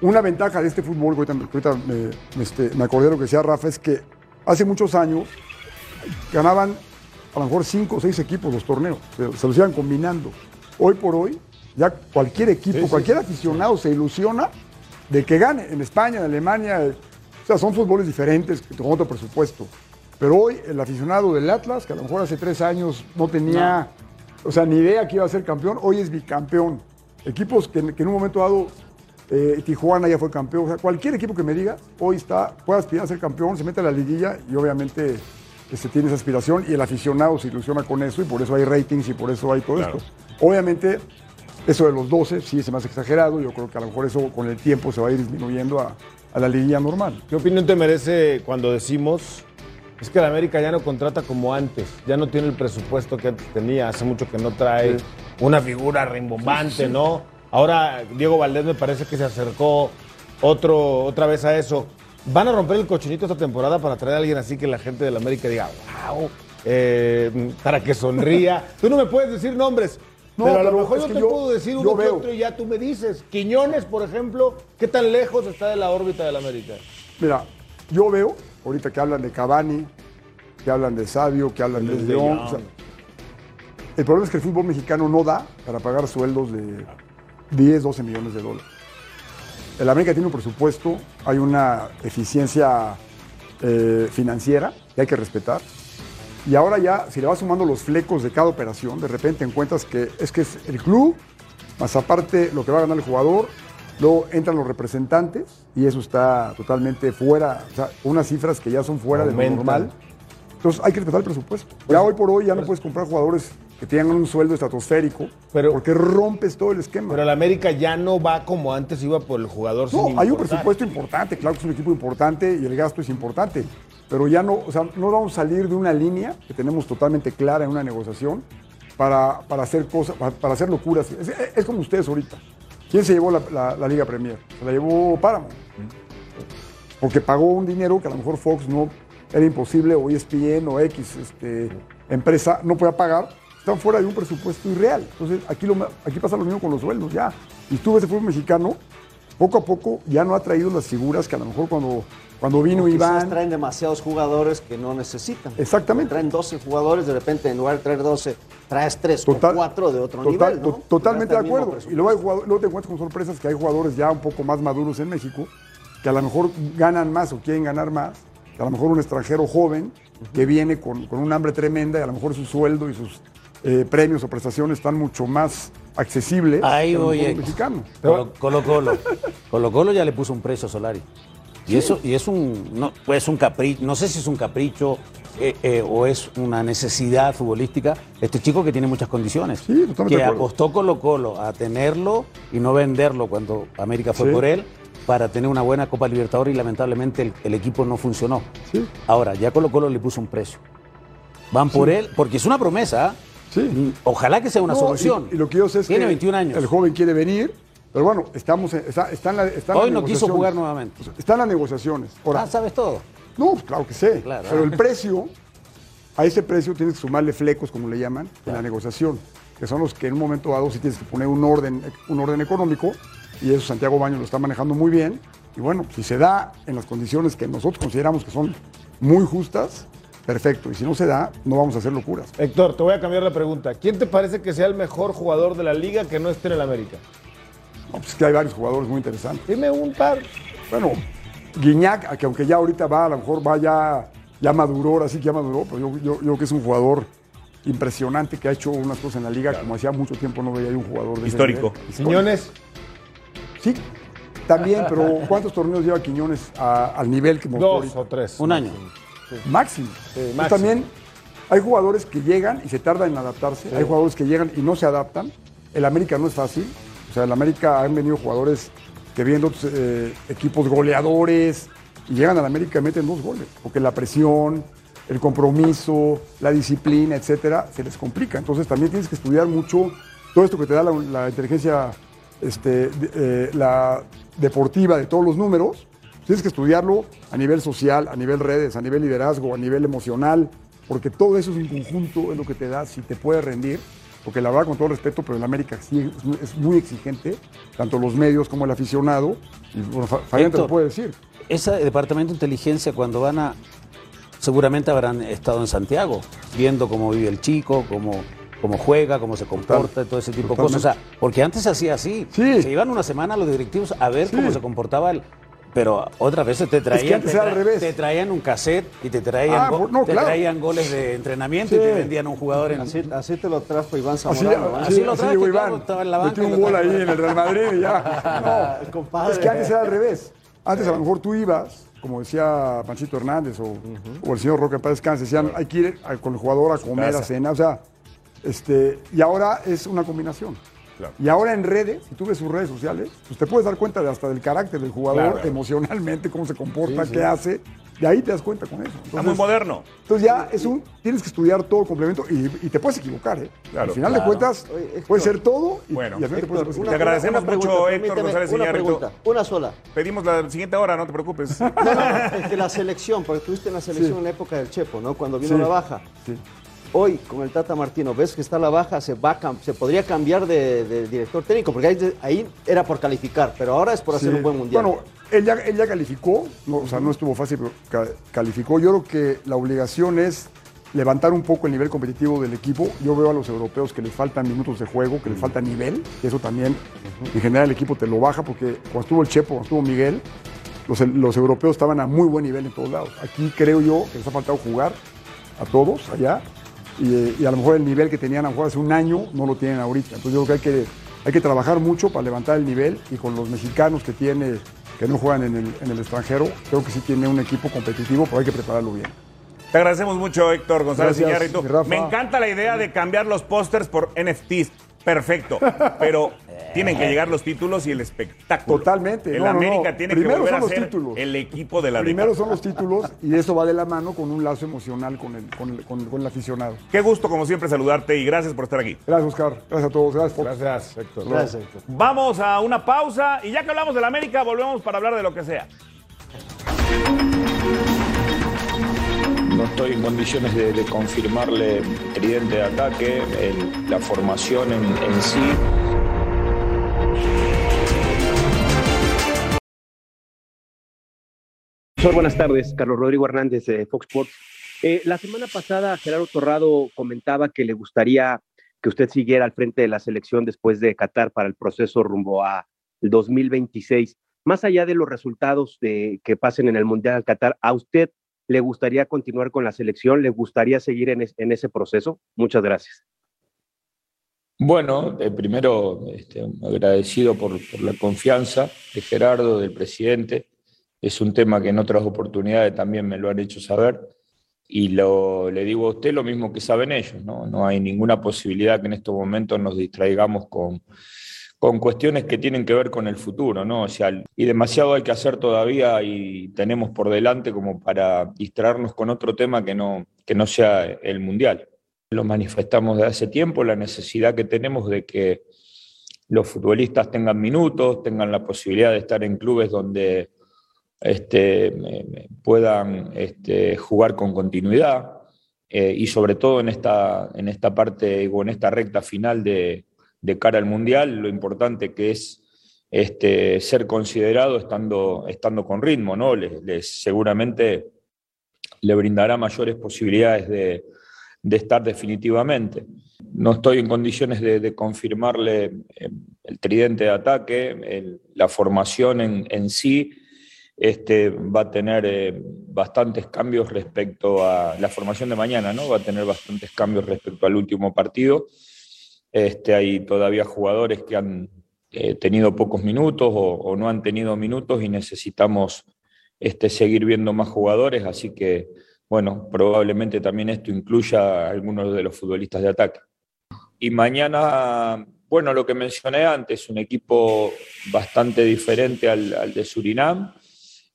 S6: una ventaja de este fútbol, que ahorita, que ahorita me, me, este, me acordé de lo que decía Rafa, es que hace muchos años ganaban a lo mejor cinco o seis equipos los torneos, se, se los iban combinando. Hoy por hoy, ya cualquier equipo, cualquier aficionado se ilusiona de que gane en España, en Alemania. eh, O sea, son fútboles diferentes, con otro presupuesto. Pero hoy el aficionado del Atlas, que a lo mejor hace tres años no tenía, o sea, ni idea que iba a ser campeón, hoy es bicampeón. Equipos que, que en un momento dado, eh, Tijuana ya fue campeón. O sea, cualquier equipo que me diga, hoy está, puede aspirar a ser campeón, se mete a la liguilla y obviamente este, tiene esa aspiración y el aficionado se ilusiona con eso y por eso hay ratings y por eso hay todo
S1: Claro.
S6: esto. Obviamente, eso de los 12 sí me hace exagerado. Yo creo que a lo mejor eso con el tiempo se va a ir disminuyendo a, a la liguilla normal.
S3: ¿Qué opinión te merece cuando decimos es que el América ya no contrata como antes, ya no tiene el presupuesto que antes tenía, hace mucho que no trae una figura rimbombante, ¿no? Ahora Diego Valdés me parece que se acercó otro, otra vez a eso. ¿Van a romper el cochinito esta temporada para traer a alguien así que la gente del América diga, wow, eh, para que sonría? [LAUGHS] Tú no me puedes decir nombres,
S6: No,
S3: pero a lo
S6: pero
S3: mejor yo te
S6: yo-
S3: puedo decir uno que otro y ya tú me dices. Quiñones, por ejemplo, ¿qué tan lejos está de la órbita del América?
S6: Mira, yo veo, ahorita que hablan de Cavani, que hablan de Sabio, que hablan de León.
S3: Jong.
S6: o sea, el problema es que el fútbol mexicano no da para pagar sueldos de 10, 12 millones de dólares. El América tiene un presupuesto, hay una eficiencia eh, financiera que hay que respetar. Y ahora ya, si le vas sumando los flecos de cada operación, de repente encuentras que es que es el club, más aparte lo que va a ganar el jugador, luego entran los representantes y eso está totalmente fuera, o sea, unas cifras que ya son fuera de lo
S3: Aumentan.
S6: normal. Entonces hay que respetar el presupuesto. Ya hoy por hoy ya no puedes comprar jugadores que tengan un sueldo estratosférico
S3: Pero-
S6: porque rompes todo el esquema.
S3: Pero el América ya no va como antes iba por el jugador. sin
S6: No, hay un presupuesto importante, claro que es un equipo importante y el gasto es importante, pero ya no, o sea, no vamos a salir de una línea que tenemos totalmente clara en una negociación para, para hacer cosas, para, para hacer locuras. Es, es como ustedes ahorita. ¿Quién se llevó la, Liga Premier? Se la llevó Paramount. Porque pagó un dinero que a lo mejor Fox no era imposible, o ESPN o X este, empresa no podía pagar. Están fuera de un presupuesto irreal. Entonces, aquí, aquí pasa lo mismo con los sueldos, ya. Y tú ves el fútbol mexicano, poco a poco ya no ha traído las figuras que a lo mejor cuando, cuando vino
S5: O
S6: Iván.
S5: traen demasiados jugadores que no necesitan.
S6: Exactamente.
S5: Traen 12 jugadores, de repente en lugar de traer 12, traes 3
S6: Total-
S5: o 4 de otro
S6: total-
S5: nivel. ¿no?
S6: to- Totalmente de acuerdo. Y luego, hay luego te encuentras con sorpresas que hay jugadores ya un poco más maduros en México que a lo mejor ganan más o quieren ganar más. Que a lo mejor un extranjero joven que viene con, con un hambre tremenda y a lo mejor su sueldo y sus eh, premios o prestaciones están mucho más accesibles
S4: Ahí voy,
S6: mexicano.
S4: Colo Colo Colo. Colo Colo ya le puso un precio a Solari. Y eso, y es un, no, pues un capricho, no sé si es un capricho eh, eh, o es una necesidad futbolística. Este chico que tiene muchas condiciones.
S6: Sí,
S4: que apostó Colo Colo a tenerlo y no venderlo cuando América fue
S6: Sí.
S4: por él para tener una buena Copa Libertadores y lamentablemente el, el equipo no funcionó.
S6: Sí.
S4: Ahora, ya Colo Colo le puso un precio. Van por él, porque es una promesa. ¿ah?
S6: Sí.
S4: Mm, Ojalá que sea una
S6: No,
S4: solución.
S6: Y, y lo que yo sé es
S4: Tiene
S6: que
S4: 21 años.
S6: el joven quiere venir, pero bueno, estamos en, está, está en la, está en
S4: Hoy no quiso jugar nuevamente.
S6: Están las negociaciones. Ahora,
S4: Ah, sabes todo.
S6: No, pues claro que sé.
S4: Claro.
S6: Pero el precio, a ese precio tienes que sumarle flecos, como le llaman, en la negociación, que son los que en un momento dado sí tienes que poner un orden, un orden económico, y eso Santiago Baños lo está manejando muy bien. Y bueno, si se da en las condiciones que nosotros consideramos que son muy justas, perfecto. Y si no se da, no vamos a hacer locuras.
S3: Héctor, te voy a cambiar la pregunta. ¿Quién te parece que sea el mejor jugador de la liga que no esté en el América?
S6: No, pues es que hay varios jugadores muy interesantes.
S3: Dime un par.
S6: Bueno, Guiñac, que aunque ya ahorita va, a lo mejor va ya, ya maduró, ahora sí que ya maduró, pero yo, yo, yo creo que es un jugador impresionante que ha hecho unas cosas en la liga como hacía mucho tiempo no veía un jugador de ese
S1: Histórico.
S3: Quiñones.
S6: Sí, también, pero ¿cuántos torneos lleva Quiñones a- al nivel que mostró
S3: Dos
S6: ahorita?
S3: o tres.
S4: Un año.
S6: Máximo.
S3: Sí,
S6: Pues
S3: máximo.
S6: también hay jugadores que llegan y se tardan en adaptarse, hay jugadores que llegan y no se adaptan. El América no es fácil. O sea, el América han venido jugadores que viendo eh, equipos goleadores y llegan al América y meten dos goles, porque la presión, el compromiso, la disciplina, etcétera, se les complica. Entonces también tienes que estudiar mucho todo esto que te da la, inteligencia este, eh, la deportiva de todos los números. Tienes que estudiarlo a nivel social, a nivel redes, a nivel liderazgo, a nivel emocional, porque todo eso es un conjunto, es lo que te da si te puede rendir. Porque la verdad, con todo respeto, pero el América sí es muy- exigente, tanto los medios como el aficionado. Y bueno, Fa- Fabián te lo puede decir.
S4: Ese departamento de inteligencia, cuando van a. Seguramente habrán estado en Santiago, viendo cómo vive el chico, cómo, cómo juega, cómo se comporta, todo ese tipo de cosas. O sea, porque antes se hacía así.
S6: Sí.
S4: Se iban una semana los directivos a ver
S6: Sí.
S4: cómo se comportaba el. Pero otras veces te traían,
S6: antes
S4: te,
S6: era al revés.
S4: te traían un cassette y te traían,
S6: Ah, no,
S4: te
S6: claro.
S4: traían goles de entrenamiento y te vendían un jugador en.
S5: Así, así te lo trajo Iván
S6: Así,
S5: Zamorano. ¿eh?
S4: así lo claro,
S6: Iván.
S4: estaba en la banca
S6: Metió un gol ahí
S4: trajo.
S6: en el Real Madrid y ya. [LAUGHS] No,
S5: Compadre.
S6: es que antes era al revés. Antes a lo mejor tú ibas, como decía Panchito Hernández o, o el señor Roque paz descanse, decían, hay que ir con el jugador a comer, a cenar, o sea, este, y ahora es una combinación.
S1: Claro.
S6: Y ahora en redes, si tú ves sus redes sociales, pues te puedes dar cuenta de hasta del carácter del jugador,
S1: Claro.
S6: emocionalmente, cómo se comporta, qué hace. De ahí te das cuenta con eso.
S1: Está muy moderno.
S6: Entonces ya es un, tienes que estudiar todo el complemento y, y te puedes equivocar, ¿eh?
S1: Claro,
S6: al final
S1: claro.
S6: de cuentas
S5: Oye,
S6: puede ser todo y,
S1: Bueno.
S6: y al final te puedes equivocar.
S1: Te agradecemos
S5: una
S1: mucho,
S5: pregunta,
S1: Héctor González
S5: Una pregunta, una sola.
S1: Pedimos la siguiente hora, no te preocupes.
S5: No, no, es que la selección, porque estuviste en la selección
S6: Sí.
S5: en la época del Chepo, ¿no? Cuando vino
S6: Sí.
S5: la baja.
S6: Sí.
S5: Hoy, con el Tata Martino, ves que está la baja, se, va a se podría cambiar de, de director técnico, porque ahí, ahí era por calificar, pero ahora es por hacer
S6: Sí.
S5: un buen mundial.
S6: Bueno, él ya, él ya calificó, no, o sea, no estuvo fácil, pero ca- calificó. Yo creo que la obligación es levantar un poco el nivel competitivo del equipo. Yo veo a los europeos que les faltan minutos de juego, que les falta nivel, y eso también en general el equipo te lo baja, porque cuando estuvo el Chepo, cuando estuvo Miguel, los, los europeos estaban a muy buen nivel en todos lados. Aquí creo yo que les ha faltado jugar a todos allá, y, y a lo mejor el nivel que tenían a lo mejor hace un año no lo tienen ahorita. Entonces yo creo que hay que, hay que trabajar mucho para levantar el nivel y con los mexicanos que tiene, que no juegan en el, en el extranjero, creo que sí tiene un equipo competitivo, pero hay que prepararlo bien.
S1: Te agradecemos mucho, Héctor González
S6: Gracias,
S1: Iñárritu. Me encanta la idea de cambiar los pósters por NFTs. Perfecto. Pero tienen que llegar los títulos y el espectáculo.
S6: Totalmente.
S1: El
S6: No, no, no.
S1: América tiene que
S6: Primero
S1: volver
S6: son
S1: a
S6: los
S1: ser
S6: títulos.
S1: el equipo de la
S6: Primero
S1: década.
S6: son los títulos y eso va de la mano con un lazo emocional con el, con el- con- con el aficionado.
S1: Qué gusto, como siempre, saludarte y gracias por estar aquí.
S6: Gracias, Oscar. Gracias a todos. Gracias, Fox.
S3: Gracias, Héctor.
S5: Gracias, Héctor.
S1: Vamos a una pausa y ya que hablamos del América, volvemos para hablar de lo que sea.
S7: No estoy en condiciones de, de confirmarle tridente de ataque, el- la formación en, en sí.
S8: Buenas tardes. Carlos Rodrigo Hernández de Fox Sports. Eh, la semana pasada Gerardo Torrado comentaba que le gustaría que usted siguiera al frente de la selección después de Qatar para el proceso rumbo a el 2026. Más allá de los resultados de, que pasen en el Mundial Qatar, ¿a usted le gustaría continuar con la selección? ¿Le gustaría seguir en, es- en ese proceso? Muchas gracias.
S7: Bueno, eh, primero este, agradecido por, por la confianza de Gerardo, del presidente. Es un tema que en otras oportunidades también me lo han hecho saber. Y lo, le digo a usted lo mismo que saben ellos, ¿no? No hay ninguna posibilidad que en estos momentos nos distraigamos con, con cuestiones que tienen que ver con el futuro, ¿no? O sea, y demasiado hay que hacer todavía y tenemos por delante como para distraernos con otro tema que no, que no sea el Mundial. Lo manifestamos desde hace tiempo, la necesidad que tenemos de que los futbolistas tengan minutos, tengan la posibilidad de estar en clubes donde este, puedan este, jugar con continuidad eh, y sobre todo en esta, en esta parte o en esta recta final de, de cara al Mundial, lo importante que es este, ser considerado estando, estando con ritmo, ¿no? Les, seguramente le brindará mayores posibilidades de, de estar definitivamente. no estoy en condiciones de, confirmarle eh, el tridente de ataque, la formación en, en sí. Este, va a tener eh, bastantes cambios respecto a la formación de mañana, ¿no? Va a tener bastantes cambios respecto al último partido. Este, hay todavía jugadores que han eh, tenido pocos minutos o, no han tenido minutos y necesitamos este, seguir viendo más jugadores, así que, bueno, probablemente también esto incluya a algunos de los futbolistas de ataque. Y mañana, bueno, lo que mencioné antes, un equipo bastante diferente al, de Surinam,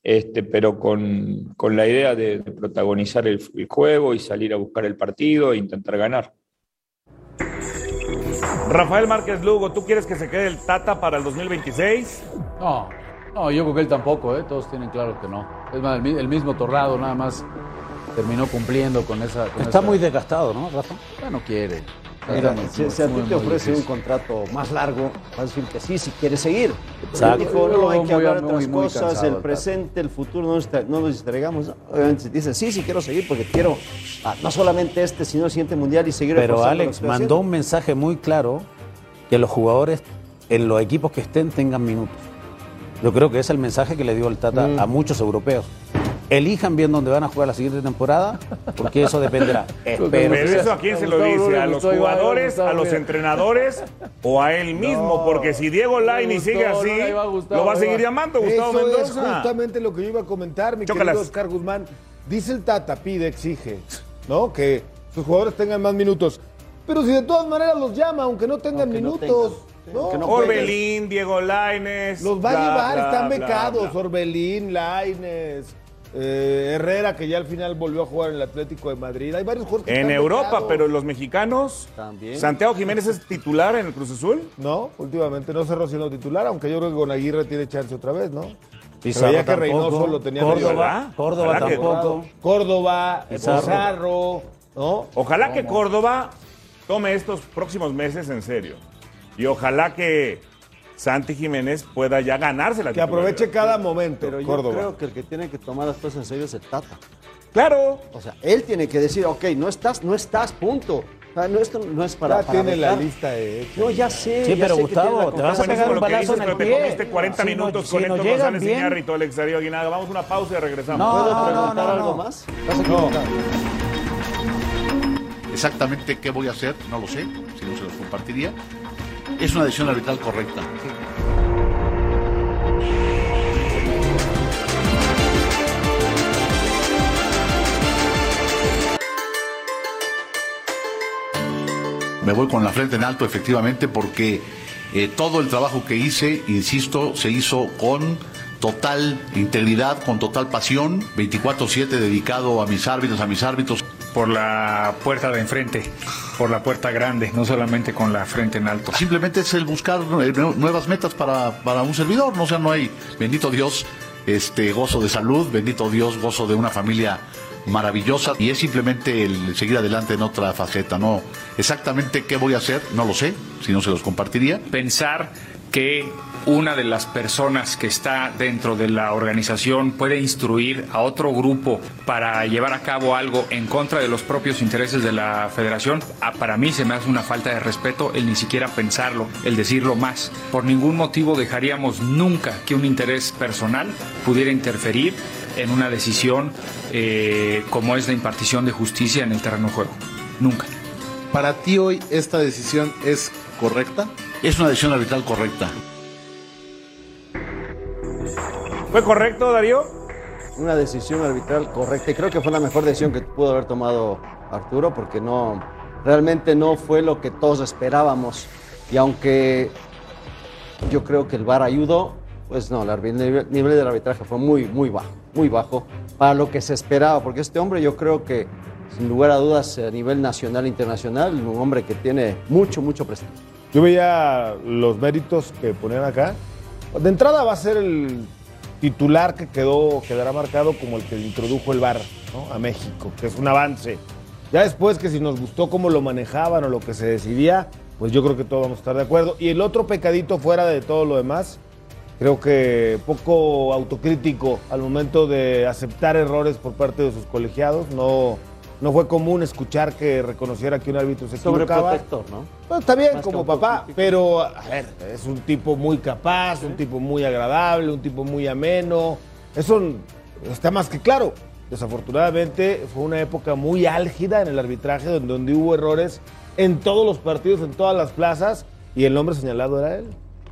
S7: este, pero con, la idea de, protagonizar el juego y salir a buscar el partido e intentar ganar.
S1: Rafael Márquez Lugo, ¿tú quieres que se quede el Tata para el 2026?
S2: No, no, yo creo que él tampoco, ¿eh? todos tienen claro que no. Es más, el, mi- el mismo Torrado nada más terminó cumpliendo con esa. con
S4: Está
S2: esa-
S4: muy desgastado, ¿no, Rafa?
S2: Ya no quiere.
S5: Mira,
S2: muy-
S5: si, si a ti
S2: muy-
S5: te
S2: muy
S5: ofrece un contrato más largo, vas a decir que sí, si quieres seguir.
S4: Exacto.
S5: Él dijo, no, hay que
S2: muy-
S5: hablar de
S2: muy-
S5: otras
S2: muy
S5: cosas,
S2: cansado
S5: el presente, el futuro, no, nos no nos distraigamos. Obviamente dice, sí, sí quiero seguir porque quiero ah, no solamente este, sino el siguiente mundial y seguir
S4: Pero Alex mandó un mensaje muy claro que los jugadores en los equipos que estén tengan minutos. Yo creo que ese es el mensaje que le dio el Tata
S5: Mm.
S4: a muchos europeos. Elijan bien dónde van a jugar la siguiente temporada, porque eso dependerá. [LAUGHS] Espero.
S1: Pero eso a quién se lo dice, a los jugadores, a los entrenadores o a él [LAUGHS] mismo, porque si Diego
S2: gustó,
S1: sigue así,
S2: Gustavo,
S1: lo va a seguir llamando Gustavo
S3: Eso es
S1: Mendoza.
S3: justamente lo que yo iba a comentar, mi
S1: Chócalas.
S3: querido Oscar Guzmán. Dice el Tata, pide, exige, ¿no? Que sus jugadores tengan más minutos. Pero si de todas maneras los llama, aunque no tengan
S5: Aunque
S3: minutos. ¿no?
S5: No
S1: Orbelín, Diego Lainez.
S3: Los va
S1: bla,
S3: a llevar,
S1: bla,
S3: están
S1: bla,
S3: becados.
S1: bla.
S3: Orbelín, Laines, eh, Herrera, que ya al final volvió a jugar en el Atlético de Madrid. Hay varios jugadores que
S1: En
S3: están
S1: Europa,
S3: becados.
S1: pero los mexicanos.
S5: También.
S1: Santiago Jiménez es titular en el Cruz Azul.
S3: No, últimamente no cerró siendo titular, aunque yo creo que con Aguirre tiene chance otra vez, ¿no?
S4: Pizarro
S3: veía que Reynoso lo tenía medio-
S4: Córdoba. Córdoba tampoco.
S3: Córdoba,
S4: Pizarro.
S3: Pizarro, ¿no?
S1: Ojalá que Córdoba tome estos próximos meses en serio. Y ojalá que Santi Jiménez pueda ya ganarse la
S3: Que aproveche cada momento,
S5: Pero yo
S3: Córdoba.
S5: creo que el que tiene que tomar las cosas en serio es el Tata.
S1: Claro.
S5: O sea, él tiene que decir, ok, no estás, no estás, punto. O sea, no, esto no es para.
S3: ya
S5: para
S3: tiene la lista hecha.
S5: No, ya sé.
S4: Sí,
S5: ya
S4: pero
S5: sé
S4: Gustavo, te vas a pegar un
S1: Buenísimo lo que
S4: balazo
S1: dices,
S4: en el
S1: pero te
S4: pie.
S1: comiste 40
S4: Si no-
S1: minutos
S4: si
S1: con
S4: no
S1: Héctor González
S4: bien-
S1: Iñárritu, Alex Darío Aguinaga. Vamos a una pausa y regresamos.
S4: No,
S5: ¿Puedo
S4: no,
S5: preguntar
S4: no,
S5: algo
S4: no.
S5: más?
S3: No,
S9: Exactamente qué voy a hacer, no lo sé, si no se los compartiría. Es una decisión arbitral correcta. Me voy con la frente en alto, efectivamente, porque eh, todo el trabajo que hice, insisto, se hizo con total integridad, con total pasión, 24/7 dedicado a mis árbitros, a mis árbitros.
S10: Por la puerta de enfrente, por la puerta grande, no solamente con la frente en alto.
S9: Simplemente es el buscar eh, nu- nuevas metas para, para un servidor, no o sea, no hay, bendito Dios, este gozo de salud, bendito Dios, gozo de una familia maravillosa y es simplemente el seguir adelante en otra faceta, no exactamente qué voy a hacer, no lo sé, si no se los compartiría.
S10: Pensar que una de las personas que está dentro de la organización puede instruir a otro grupo para llevar a cabo algo en contra de los propios intereses de la federación, ah, para mí se me hace una falta de respeto el ni siquiera pensarlo, el decirlo más. Por ningún motivo dejaríamos nunca que un interés personal pudiera interferir en una decisión eh, como es la impartición de justicia en el terreno de juego. Nunca.
S11: ¿Para ti hoy esta decisión es correcta?
S9: Es una decisión arbitral correcta.
S1: ¿Fue correcto, Darío?
S5: Una decisión arbitral correcta. Y creo que fue la mejor decisión que pudo haber tomado Arturo, porque no, realmente no fue lo que todos esperábamos. Y aunque yo creo que el VAR ayudó, pues no, el nivel del arbitraje fue muy, muy bajo, muy bajo para lo que se esperaba, porque este hombre yo creo que, sin lugar a dudas, a nivel nacional e internacional, un hombre que tiene mucho, mucho prestigio.
S3: Yo veía los méritos que ponían acá. De entrada va a ser el titular que quedó, quedará marcado como el que introdujo el VAR a México, que es un avance. Ya después que si nos gustó cómo lo manejaban o lo que se decidía, pues yo creo que todos vamos a estar de acuerdo. Y el otro pecadito fuera de todo lo demás, creo que poco autocrítico al momento de aceptar errores por parte de sus colegiados, no, no fue común escuchar que reconociera que un árbitro se equivocaba.
S5: Sobreprotector, ¿no?
S3: Bueno, está bien
S5: Más que
S3: como
S5: un
S3: papá,
S5: político.
S3: pero a ver, es un tipo muy capaz, un tipo muy agradable, un tipo muy ameno. Eso está más que claro. Desafortunadamente fue una época muy álgida en el arbitraje donde, donde hubo errores en todos los partidos, en todas las plazas y el nombre señalado era él.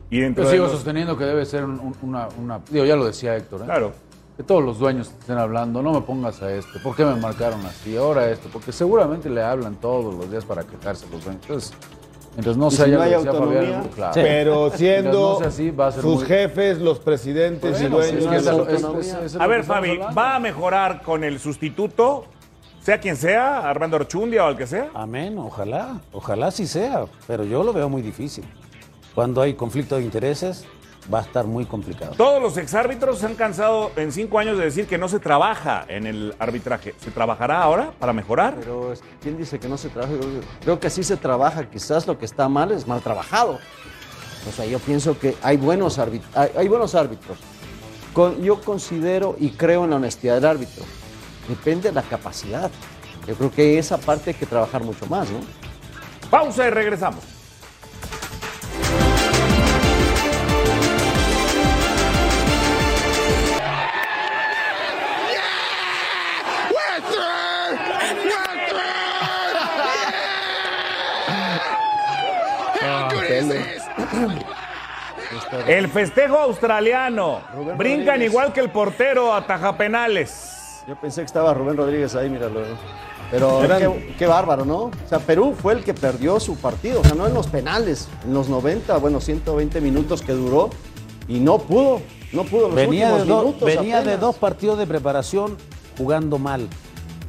S1: Y
S2: Yo sigo
S1: los-
S2: sosteniendo que debe ser un- un- una, una- Digo, ya lo decía Héctor, ¿eh?
S1: Claro.
S2: Que todos los dueños te estén hablando, no me pongas a este, ¿por qué me marcaron así? Ahora esto, porque seguramente le hablan todos los días para quejarse los dueños. Entonces, mientras no
S5: Y
S2: sea
S5: si
S2: ya
S5: no hay
S2: decía Fabián,
S5: autonomía,
S2: claro.
S3: Pero siendo
S2: no sea así, va a ser
S3: sus
S2: muy-
S3: jefes, los presidentes y dueños.
S2: es que es- es-
S1: A ver, Fabi,
S2: hablando.
S1: ¿va a mejorar con el sustituto? Sea quien sea, Armando Orchundia o el que sea.
S4: Amén, ojalá, ojalá sí sea, pero yo lo veo muy difícil. Cuando hay conflicto de intereses, va a estar muy complicado.
S1: Todos los exárbitros se han cansado en cinco años de decir que no se trabaja en el arbitraje. ¿Se trabajará ahora para mejorar?
S5: Pero es- ¿quién dice que no se trabaja? Creo que sí se trabaja. Quizás lo que está mal es mal trabajado. O sea, yo pienso que hay buenos, árbit- hay, hay buenos árbitros. Con- yo considero y creo en la honestidad del árbitro. Depende de la capacidad. Yo creo que esa parte hay que trabajar mucho más, ¿no?
S1: Pausa y regresamos. El festejo australiano.
S5: Rubén
S1: Brincan
S5: Rodríguez.
S1: igual que el portero ataja penales.
S5: Yo pensé que estaba Rubén Rodríguez ahí, míralo. Pero [LAUGHS] qué, qué bárbaro, ¿no? O sea, Perú fue el que perdió su partido. O sea, no en los penales, en los 90, bueno, 120 minutos que duró. Y no pudo, no pudo. Los
S4: Venía, de, dos-
S5: minutos
S4: venía de dos partidos de preparación jugando mal.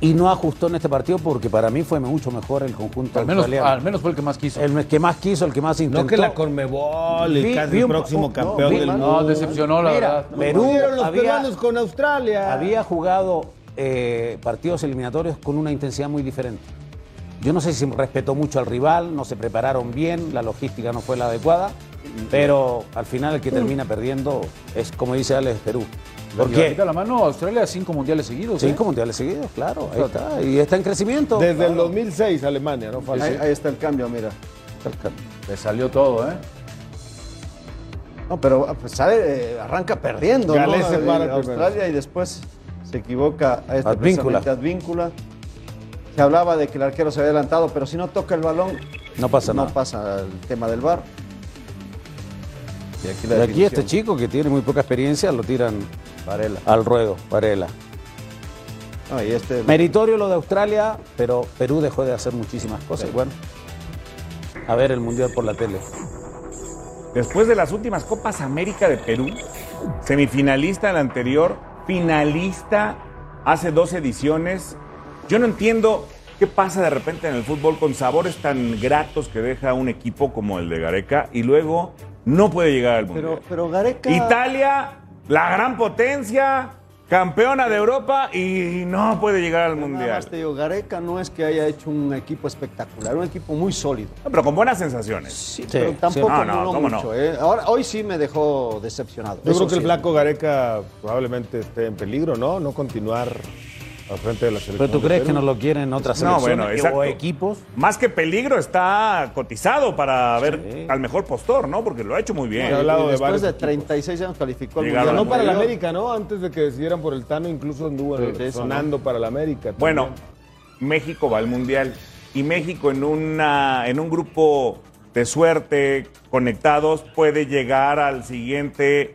S4: Y no ajustó en este partido porque para mí fue mucho mejor el conjunto
S2: Al menos,
S4: australiano.
S2: al menos fue el que más quiso.
S4: El que más quiso, el que más intentó.
S3: No que la Conmebol
S4: Vi-
S3: casi
S4: vi
S3: el
S4: un-
S3: próximo
S4: no,
S3: campeón
S4: vi-
S3: del
S2: no,
S3: mundo.
S2: decepcionó, la
S4: Mira,
S2: verdad.
S4: Perú
S3: los
S4: había-
S3: peruanos con Australia.
S4: había jugado eh, partidos eliminatorios con una intensidad muy diferente. Yo no sé si respetó mucho al rival, no se prepararon bien, la logística no fue la adecuada, pero al final el que termina perdiendo es, como dice Alex, Perú. ¿Por
S2: Porque la mano Australia cinco mundiales seguidos. ¿eh?
S4: Cinco mundiales seguidos, claro, ahí está. Y está en crecimiento.
S3: Desde el
S4: claro.
S3: 2006 Alemania, ¿no? Falta.
S5: Ahí, ahí está el cambio, mira.
S2: Le salió todo, ¿eh?
S5: No, pero ah, pues, sale, eh, arranca perdiendo, ¿no?
S3: se para primero.
S5: Australia y después se equivoca a este
S4: Advíncula.
S5: Advíncula. Se hablaba de que el arquero se había adelantado, pero si no toca el balón,
S4: No pasa
S5: no
S4: nada.
S5: pasa el tema del VAR. Y aquí la
S4: Y aquí
S5: definición.
S4: este chico que tiene muy poca experiencia lo tiran
S2: Varela.
S4: al ruedo, Varela.
S5: No, y este,
S4: Meritorio lo de Australia, pero Perú dejó de hacer muchísimas cosas. Bueno, a ver el Mundial por la tele.
S1: Después de las últimas Copas América de Perú, semifinalista en la anterior, finalista hace dos ediciones. Yo no entiendo qué pasa de repente en el fútbol con sabores tan gratos que deja un equipo como el de Gareca y luego no puede llegar al Mundial.
S5: pero, pero Gareca...
S1: Italia, la gran potencia, campeona de Europa y no puede llegar al
S5: Nada
S1: Mundial.
S5: más te digo, Gareca no es que haya hecho un equipo espectacular, un equipo muy sólido.
S1: No, pero con buenas sensaciones.
S5: Sí,
S4: Sí,
S5: pero
S4: sí.
S5: tampoco
S1: No, no,
S5: duró
S1: cómo
S5: mucho.
S1: no.
S5: ¿eh? Ahora, hoy sí me dejó decepcionado.
S3: Yo
S5: Eso
S3: creo que el
S5: sí.
S3: Flaco Gareca probablemente esté en peligro, ¿no? No continuar al frente de la selección.
S4: ¿Pero tú crees que no lo quieren otras
S1: No,
S4: selecciones
S1: bueno,
S4: o equipos?
S1: Más que peligro, está cotizado para ver al mejor postor, ¿no? Porque lo ha hecho muy bien.
S3: De
S5: Después de
S3: equipos.
S5: 36 años calificó al. Mundial.
S3: No para la. América, ¿no? Antes de que decidieran por el Tano, incluso anduvo
S5: Sí,
S3: sonando para la América. también.
S1: Bueno, México va al Mundial y México en, una, en un grupo de suerte, conectados, puede llegar al siguiente,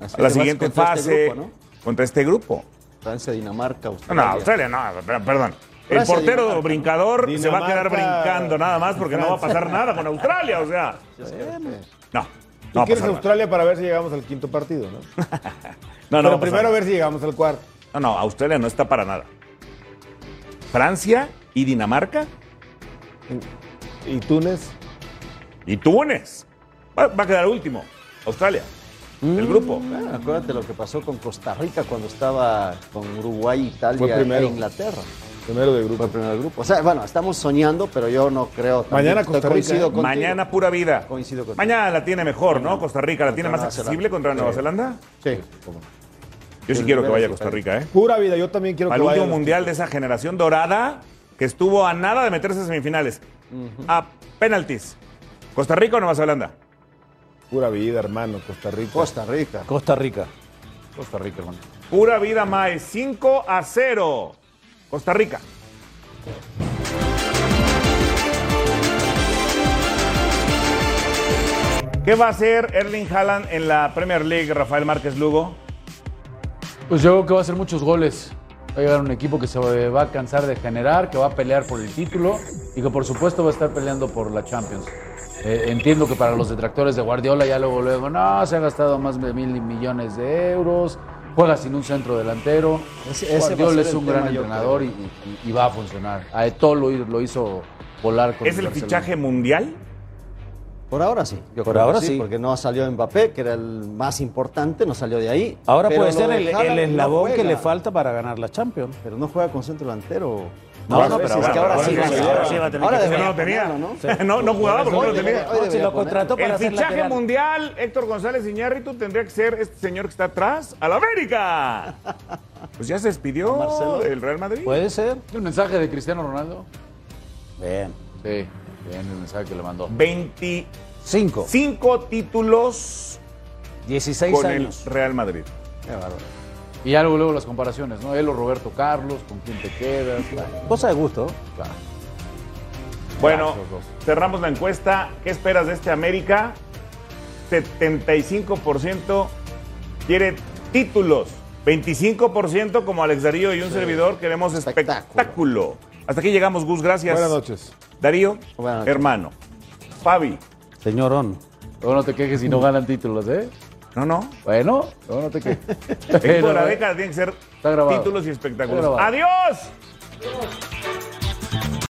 S5: Así
S1: a la siguiente fase
S5: este grupo, ¿no?
S1: contra este grupo.
S5: Francia, Dinamarca, Australia.
S1: no, Australia no, per- perdón. El portero
S5: Dinamarca,
S1: brincador se va a quedar brincando nada más porque no va a pasar nada con Australia, o sea. No.
S3: ¿Tú
S1: No a
S3: quieres
S1: nada.
S3: Australia para ver si llegamos al quinto partido, ¿no? [LAUGHS]
S1: No, no
S3: Pero
S1: a
S3: primero
S1: nada.
S3: ver si llegamos al cuarto.
S1: No, no, Australia no está para nada. Francia y Dinamarca
S3: ¿Y Túnez?
S1: y Túnez. Va, va a quedar último. Australia. El grupo.
S5: Ah, acuérdate lo que pasó con Costa Rica cuando estaba con Uruguay, Italia
S3: Fue primero.
S5: e Inglaterra.
S3: Primero de
S5: Fue
S3: grupo.
S5: el primer grupo. O sea, bueno, estamos soñando, pero yo no creo.
S3: Mañana Costa Rica,
S5: Coincido
S3: ¿eh?
S5: contigo.
S1: Mañana pura vida.
S5: Coincido contigo.
S1: Mañana la tiene mejor, ¿no? Costa Rica la tiene más accesible contra Nueva Zelanda.
S5: Sí, cómo.
S1: Yo sí quiero que vaya a Costa Rica, ¿eh?
S3: Pura vida, yo también quiero
S1: Al
S3: que vaya.
S1: último mundial de esa generación dorada que estuvo a nada de meterse a semifinales. A penaltis. ¿Costa Rica o Nueva Zelanda?
S3: Pura vida, hermano, Costa Rica.
S5: Costa Rica.
S4: Costa Rica.
S2: Costa Rica, hermano.
S1: Pura vida, Mae. 5 a 0. Costa Rica. ¿Qué va a hacer Erling Haaland en la Premier League, Rafael Márquez Lugo?
S2: Pues yo creo que va a ser muchos goles. Va a llegar un equipo que se va a cansar de generar, que va a pelear por el título y que por supuesto va a estar peleando por la Champions. Eh, entiendo que para los detractores de Guardiola ya luego luego, no, se ha gastado más de mil millones de euros, juega sin un centro delantero.
S5: Ese-
S2: Guardiola es un gran entrenador y, y- y va a funcionar. A Eto'o lo, lo hizo volar con
S1: ¿Es el fichaje mundial?
S5: Por ahora sí. Yo
S4: Por
S5: creo que
S4: ahora sí.
S5: Porque no salió Mbappé, que era el más importante, no salió de ahí.
S4: Ahora
S5: Pero
S4: puede ser el, el
S5: Haaland no
S4: eslabón que le falta para ganar la Champions.
S5: Pero no juega con centro delantero.
S4: No, no,
S5: a
S4: pero
S5: si es que
S4: ahora-
S5: sí.
S4: ahora sí,
S5: va a
S4: ahora sí va a tener
S5: Ahora
S1: No lo tenía.
S5: ¿no?
S1: No, no jugaba porque no lo tenía.
S4: lo contrató para
S1: El fichaje mundial, Héctor González Iñárritu, tendría que ser este señor que está atrás, al América. [LAUGHS] Pues ya se despidió
S5: Marcelo.
S1: del Real Madrid.
S4: Puede ser.
S2: ¿El mensaje de Cristiano Ronaldo?
S4: Bien.
S2: Sí, bien el mensaje que le mandó.
S1: 25
S4: Cinco.
S1: títulos
S4: 16
S1: con
S4: años.
S1: el Real Madrid.
S5: Qué bárbaro.
S2: Y algo luego las comparaciones, ¿no? Él o Roberto Carlos, con quién te quedas.
S4: Cosa de gusto.
S2: Claro.
S1: Bueno, cerramos la encuesta. ¿Qué esperas de este América? 75% quiere títulos. 25% como Alex Darío y un servidor queremos espectáculo.
S5: Espectáculo.
S1: Hasta aquí llegamos, Gus. Gracias.
S3: Buenas noches.
S1: Darío,
S5: Buenas noches.
S1: hermano. Fabi.
S4: Señorón.
S2: Luego no te quejes si no ganan títulos, ¿eh?
S1: No, no.
S2: Bueno, luego no te.
S1: Equipo [LAUGHS] de la
S2: Pero,
S1: década tiene que ser títulos y espectáculos.
S2: Grabado.
S1: ¡Adiós!